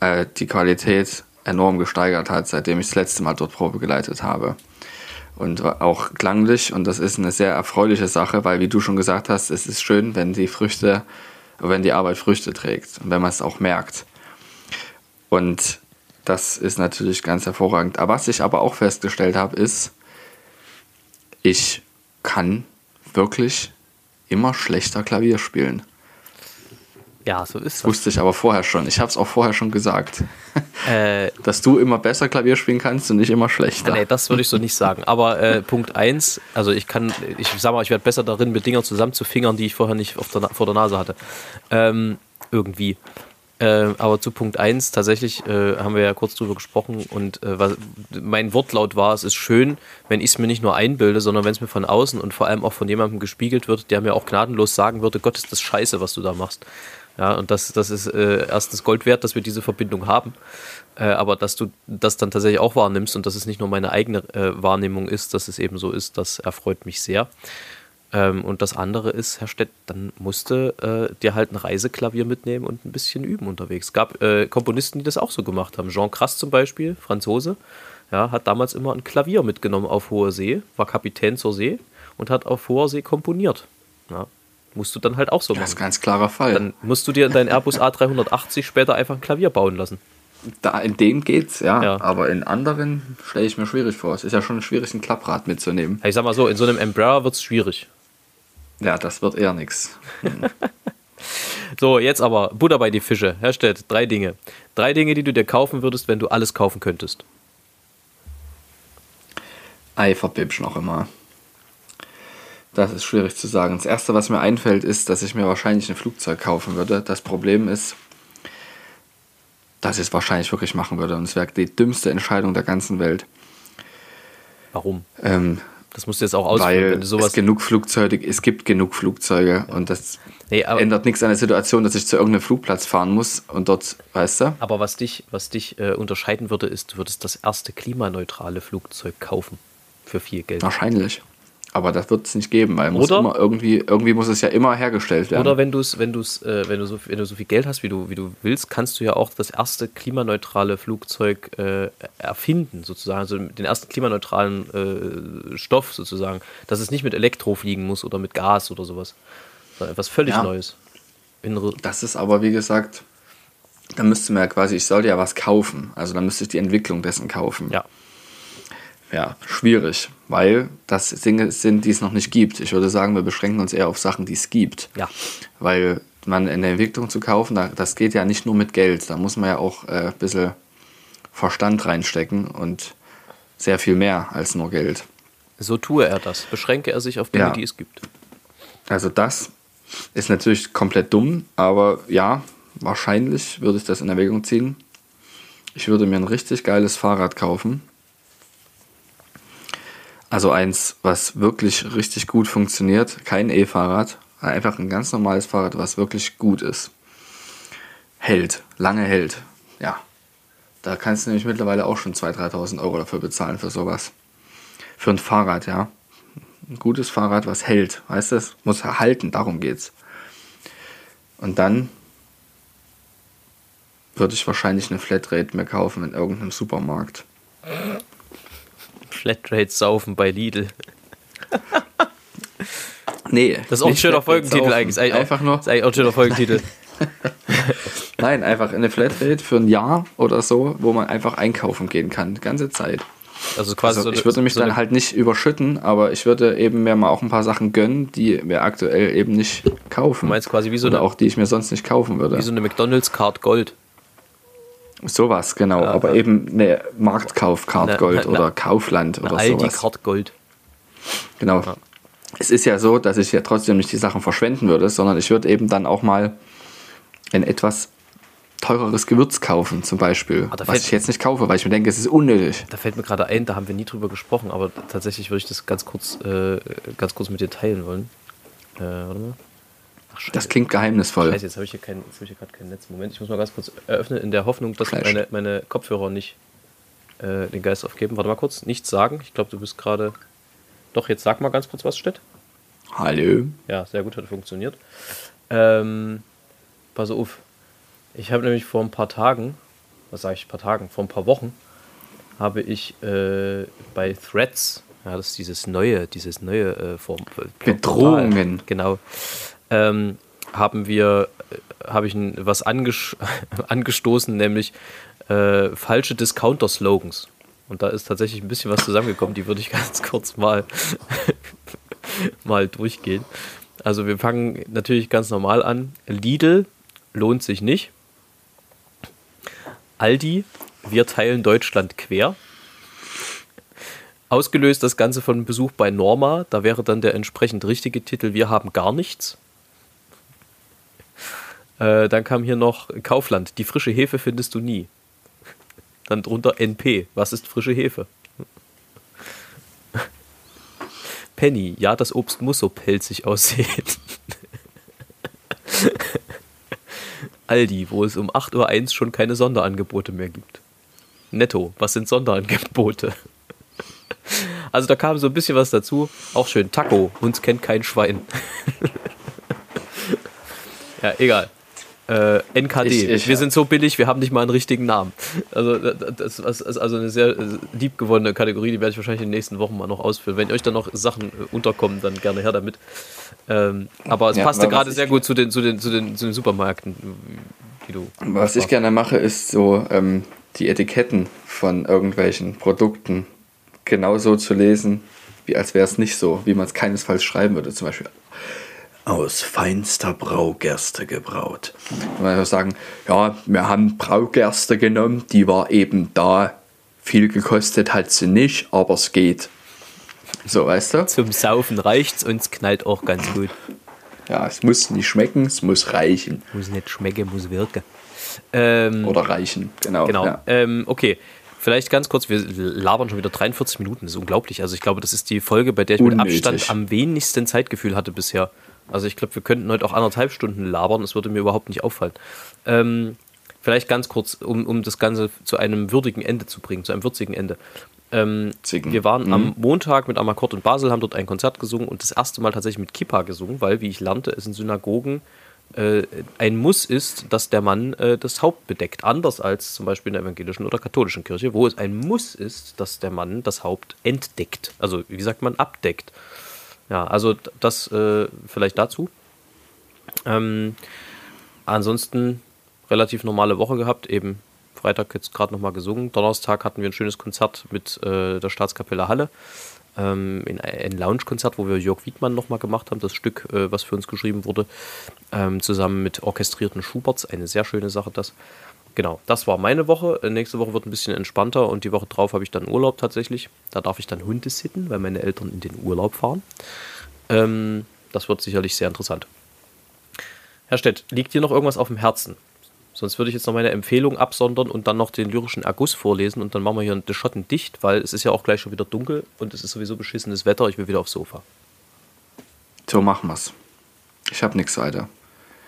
äh, die Qualität enorm gesteigert hat, seitdem ich das letzte Mal dort Probe geleitet habe. Und auch klanglich, und das ist eine sehr erfreuliche Sache, weil, wie du schon gesagt hast, es ist schön, wenn die Früchte, wenn die Arbeit Früchte trägt und wenn man es auch merkt. Und das ist natürlich ganz hervorragend. Aber was ich aber auch festgestellt habe, ist, ich kann wirklich immer schlechter Klavier spielen. Ja, so ist das. Wusste ich aber vorher schon. Ich habe es auch vorher schon gesagt. Äh, Dass du immer besser Klavier spielen kannst und nicht immer schlechter. nee, das würde ich so nicht sagen. Aber äh, Punkt 1, also ich kann, ich sag mal, ich werde besser darin, mit Dingern zusammenzufingern, die ich vorher nicht auf der, vor der Nase hatte. Ähm, irgendwie. Äh, aber zu Punkt 1, tatsächlich äh, haben wir ja kurz drüber gesprochen und äh, was, mein Wortlaut war, es ist schön, wenn ich es mir nicht nur einbilde, sondern wenn es mir von außen und vor allem auch von jemandem gespiegelt wird, der mir auch gnadenlos sagen würde, Gott, ist das scheiße, was du da machst. Ja, und das, das ist äh, erstens Gold wert, dass wir diese Verbindung haben. Äh, aber dass du das dann tatsächlich auch wahrnimmst und dass es nicht nur meine eigene äh, Wahrnehmung ist, dass es eben so ist, das erfreut mich sehr. Ähm, und das andere ist, Herr Stett, dann musste äh, dir halt ein Reiseklavier mitnehmen und ein bisschen üben unterwegs. Es gab äh, Komponisten, die das auch so gemacht haben. Jean Crass zum Beispiel, Franzose, ja, hat damals immer ein Klavier mitgenommen auf hoher See, war Kapitän zur See und hat auf hoher See komponiert. Ja, musst du dann halt auch so Das ist machen. ein ganz klarer Fall. Dann musst du dir in dein Airbus A380 später einfach ein Klavier bauen lassen. da, in dem geht's, ja, Ja. Aber in anderen stelle ich mir schwierig vor. Es ist ja schon schwierig, ein Klapprad mitzunehmen. Ich sag mal so, in so einem Embraer wird es schwierig. Ja, das wird eher nichts. So, jetzt aber Butter bei die Fische. Herr Stett, drei Dinge. Drei Dinge, die du dir kaufen würdest, wenn du alles kaufen könntest. Eiferbibsch noch immer. Das ist schwierig zu sagen. Das erste, was mir einfällt, ist, dass ich mir wahrscheinlich ein Flugzeug kaufen würde. Das Problem ist, dass ich es wahrscheinlich wirklich machen würde. Und es wäre die dümmste Entscheidung der ganzen Welt. Warum? Ähm, Das musst du jetzt auch ausführen, weil wenn du sowas. es genug Flugzeuge, es gibt genug Flugzeuge und das Nee, ändert nichts an der Situation, dass ich zu irgendeinem Flugplatz fahren muss und dort, weißt du? aber was dich, was dich äh, unterscheiden würde, ist, du würdest das erste klimaneutrale Flugzeug kaufen. Für viel Geld. Wahrscheinlich. Aber das wird es nicht geben, weil muss immer irgendwie, irgendwie muss es ja immer hergestellt werden. Oder wenn du es, wenn du es, äh, wenn du so, wenn du so viel Geld hast, wie du, wie du willst, kannst du ja auch das erste klimaneutrale Flugzeug äh, erfinden, sozusagen, also den ersten klimaneutralen äh, Stoff sozusagen, dass es nicht mit Elektro fliegen muss oder mit Gas oder sowas, sondern etwas völlig Ja. Neues. In, Re- Das ist aber, wie gesagt, da müsste man ja quasi, ich sollte ja was kaufen. Also dann müsste ich die Entwicklung dessen kaufen. ja, Ja, schwierig, weil das Dinge sind, die es noch nicht gibt. Ich würde sagen, wir beschränken uns eher auf Sachen, die es gibt. ja, Weil man in der Entwicklung zu kaufen, da- das geht ja nicht nur mit Geld. Da muss man ja auch äh, ein bisschen Verstand reinstecken und sehr viel mehr als nur Geld. so tue er das. Beschränke er sich auf Dinge, Ja. die es gibt. Also das ist natürlich komplett dumm, aber ja, wahrscheinlich würde ich das in Erwägung ziehen. Ich würde mir ein richtig geiles Fahrrad kaufen. Also eins, was wirklich richtig gut funktioniert. Kein E-Fahrrad, einfach ein ganz normales Fahrrad, was wirklich gut ist. Hält, lange hält. Ja. Da kannst du nämlich mittlerweile auch schon 2.000, 3.000 Euro dafür bezahlen für sowas. Für ein Fahrrad, ja. Ein gutes Fahrrad, was hält. Weißt du, muss halten, darum geht's. Und dann würde ich wahrscheinlich eine Flatrate mehr kaufen in irgendeinem Supermarkt. Flatrate saufen bei Lidl. Nee. Das ist auch ein schöner Folgentitel eigentlich. Ist Einfach nur. Ist eigentlich auch ein schöner Folgentitel. Nein, einfach eine Flatrate für ein Jahr oder so, wo man einfach einkaufen gehen kann, die ganze Zeit. Also quasi Also so ich würde mich so dann halt nicht überschütten, aber ich würde eben mir mal auch ein paar Sachen gönnen, die wir aktuell eben nicht kaufen. Du meinst quasi wie so Oder eine- auch die ich mir sonst nicht kaufen würde. wie so eine McDonalds Card Gold. Sowas, genau. aber eben eine Marktkauf-Card Gold oder Kaufland oder Aldi sowas. Card Gold. Genau. Es ist ja so, dass ich ja trotzdem nicht die Sachen verschwenden würde, sondern ich würde eben dann auch mal ein etwas teureres Gewürz kaufen, zum Beispiel. Ah, was ich jetzt nicht kaufe, weil ich mir denke, es ist unnötig. Da fällt mir gerade ein, da haben wir nie drüber gesprochen, aber tatsächlich würde ich das ganz kurz, äh, ganz kurz mit dir teilen wollen. Äh, warte mal. Ach. Das klingt geheimnisvoll. Scheiße, jetzt habe ich hier kein, jetzt habe ich hier gerade kein Netz. Moment, ich muss mal ganz kurz eröffnen, in der Hoffnung, dass meine, meine Kopfhörer nicht äh, den Geist aufgeben. Warte mal kurz, nichts sagen. Ich glaube, du bist gerade. Doch, jetzt sag mal ganz kurz, was steht. Hallo. Ja, sehr gut, hat funktioniert. Ähm, pass auf. Ich habe nämlich vor ein paar Tagen, was sage ich, ein paar Tagen, vor ein paar Wochen, habe ich äh, bei Threads, ja, das ist dieses neue, dieses neue äh, Form. äh, Bedrohungen. Genau. Ähm, haben wir, äh, habe ich was anges angestoßen, nämlich äh, falsche Discounter-Slogans. Und da ist tatsächlich ein bisschen was zusammengekommen, die würde ich ganz kurz mal, mal durchgehen. Also wir fangen natürlich ganz normal an. Lidl lohnt sich nicht. Aldi, wir teilen Deutschland quer. Ausgelöst das Ganze von Besuch bei Norma. Da wäre dann der entsprechend richtige Titel Wir haben gar nichts. Äh, dann kam hier noch Kaufland. Die frische Hefe findest du nie. Dann drunter NP. Was ist frische Hefe? Penny. Ja, das Obst muss so pelzig aussehen. Aldi, wo es um 8.01 Uhr schon keine Sonderangebote mehr gibt. Netto, was sind Sonderangebote? Also da kam so ein bisschen was dazu. Auch schön. Taco, uns kennt kein Schwein. ja, egal. Äh, NKD, Ich- ich- wir sind so billig, wir haben nicht mal einen richtigen Namen. Also das ist also eine sehr äh, liebgewonnene Kategorie, die werde ich wahrscheinlich in den nächsten Wochen mal noch ausfüllen. Wenn euch da noch Sachen äh, unterkommen, dann gerne her damit. Ähm, aber es Ja, passte gerade sehr gut zu den, zu, den, zu, den, zu den Supermärkten, wie du. Was ich gerne mache, ist so ähm, die Etiketten von irgendwelchen Produkten genauso zu lesen, wie als wäre es nicht so, wie man es keinesfalls schreiben würde. Zum Beispiel aus feinster Braugerste gebraut. Man würde sagen, ja, wir haben Braugerste genommen, die war eben da. Viel gekostet hat sie nicht, aber es geht. So, weißt du? Zum Saufen reicht's und es knallt auch ganz gut. Ja, es muss nicht schmecken, es muss reichen. Muss nicht schmecken, muss wirken. Ähm, Oder reichen, genau. Genau. Ja. Ähm, okay. Vielleicht ganz kurz, wir labern schon wieder 43 Minuten, das ist unglaublich. Also ich glaube, das ist die Folge, bei der ich mit Unnötig. Abstand am wenigsten Zeitgefühl hatte bisher. Also ich glaube, wir könnten heute auch anderthalb Stunden labern, das würde mir überhaupt nicht auffallen. Ähm, vielleicht ganz kurz, um, um das Ganze zu einem würdigen Ende zu bringen, zu einem würzigen Ende. Ähm, wir waren Mhm. am Montag mit Amakort und Basel, haben dort ein Konzert gesungen und das erste Mal tatsächlich mit Kippa gesungen, weil, wie ich lernte, es in Synagogen äh, ein Muss ist, dass der Mann äh, das Haupt bedeckt. Anders als zum Beispiel in der evangelischen oder katholischen Kirche, wo es ein Muss ist, dass der Mann das Haupt entdeckt. Also, wie sagt man, abdeckt. Ja, also das äh, vielleicht dazu. Ähm, ansonsten relativ normale Woche gehabt, eben Freitag jetzt gerade nochmal gesungen. Donnerstag hatten wir ein schönes Konzert mit äh, der Staatskapelle Halle. Ähm, in ein Lounge-Konzert, wo wir Jörg Wiedmann nochmal gemacht haben, das Stück, äh, was für uns geschrieben wurde, ähm, zusammen mit orchestrierten Schuberts. Eine sehr schöne Sache, das. Genau, das war meine Woche. Äh, Nächste Woche wird ein bisschen entspannter und die Woche drauf habe ich dann Urlaub tatsächlich. Da darf ich dann Hunde sitten, weil meine Eltern in den Urlaub fahren. Ähm, das wird sicherlich sehr interessant. Herr Stett, liegt dir noch irgendwas auf dem Herzen? Sonst würde ich jetzt noch meine Empfehlung absondern und dann noch den lyrischen Erguss vorlesen und dann machen wir hier den Schotten dicht, weil es ist ja auch gleich schon wieder dunkel und es ist sowieso beschissenes Wetter. Ich will wieder aufs Sofa. So machen wir's. Ich habe nichts weiter.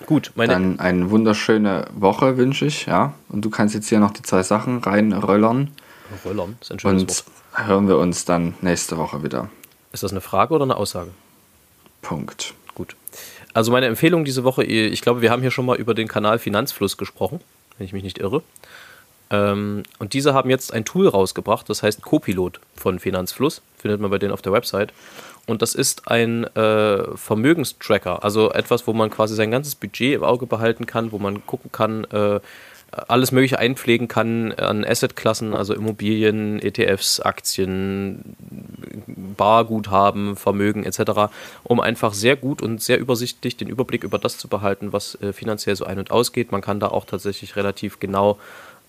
Gut, meine. Dann eine wunderschöne Woche wünsche ich, ja. Und du kannst jetzt hier noch die zwei Sachen reinröllern. Röllern ist ein schönes Und Wort. hören wir uns dann nächste Woche wieder. Ist das eine Frage oder eine Aussage? Punkt. Gut. Also meine Empfehlung diese Woche, ich glaube, wir haben hier schon mal über den Kanal Finanzfluss gesprochen, wenn ich mich nicht irre. Ähm, und diese haben jetzt ein Tool rausgebracht, das heißt Copilot von Finanzfluss. Findet man bei denen auf der Website. Und das ist ein äh, Vermögenstracker, also etwas, wo man quasi sein ganzes Budget im Auge behalten kann, wo man gucken kann, äh, alles Mögliche einpflegen kann an Assetklassen, also Immobilien, ETFs, Aktien, Barguthaben, Vermögen etc., um einfach sehr gut und sehr übersichtlich den Überblick über das zu behalten, was äh, finanziell so ein- und ausgeht. Man kann da auch tatsächlich relativ genau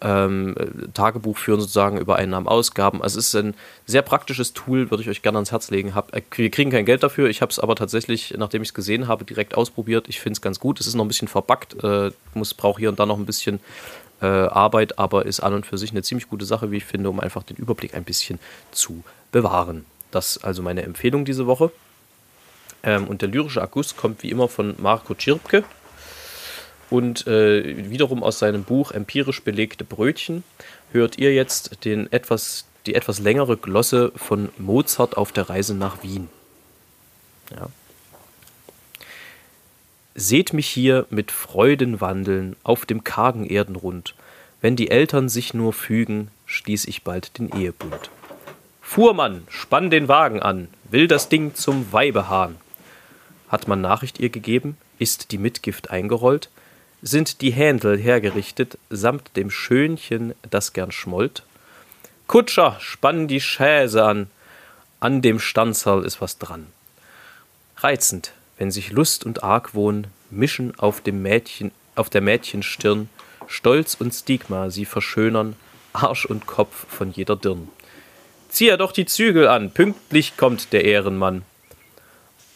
ähm, Tagebuch führen, sozusagen über Einnahmen, Ausgaben. Also es ist ein sehr praktisches Tool, würde ich euch gerne ans Herz legen. Hab, äh, wir kriegen kein Geld dafür. Ich habe es aber tatsächlich, nachdem ich es gesehen habe, direkt ausprobiert. Ich finde es ganz gut. Es ist noch ein bisschen verbuggt, äh, muss braucht hier und da noch ein bisschen äh, Arbeit, aber ist an und für sich eine ziemlich gute Sache, wie ich finde, um einfach den Überblick ein bisschen zu bewahren. Das ist also meine Empfehlung diese Woche. Ähm, und der lyrische Akkus kommt wie immer von Marco Tschirpke und äh, wiederum aus seinem Buch Empirisch belegte Brötchen hört ihr jetzt den etwas, die etwas längere Glosse von Mozart auf der Reise nach Wien. Ja. Seht mich hier mit Freuden wandeln auf dem kargen Erdenrund. Wenn die Eltern sich nur fügen, schließ ich bald den Ehebund. Fuhrmann, spann den Wagen an, will das Ding zum Weibe hahn. Hat man Nachricht ihr gegeben? Ist die Mitgift eingerollt? Sind die Händel hergerichtet, samt dem Schönchen, das gern schmollt? Kutscher, spann die Schäse an, an dem Stanzerl ist was dran. Reizend, wenn sich Lust und Argwohn mischen auf dem Mädchen, auf der Mädchenstirn, Stolz und Stigma sie verschönern, Arsch und Kopf von jeder Dirn. Zieh er doch die Zügel an, pünktlich kommt der Ehrenmann.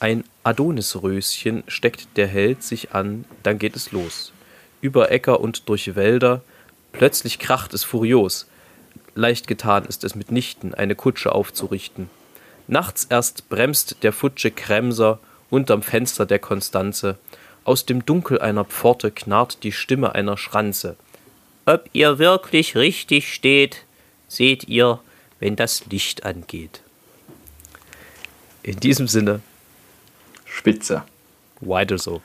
Ein Adonisröschen steckt der Held sich an, dann geht es los. Über Äcker und durch Wälder, plötzlich kracht es furios. Leicht getan ist es mitnichten, eine Kutsche aufzurichten. Nachts erst bremst der Futsche Kremser unterm Fenster der Konstanze. Aus dem Dunkel einer Pforte knarrt die Stimme einer Schranze. Ob ihr wirklich richtig steht, seht ihr, wenn das Licht angeht. In diesem Sinne, Spitze. weiter so.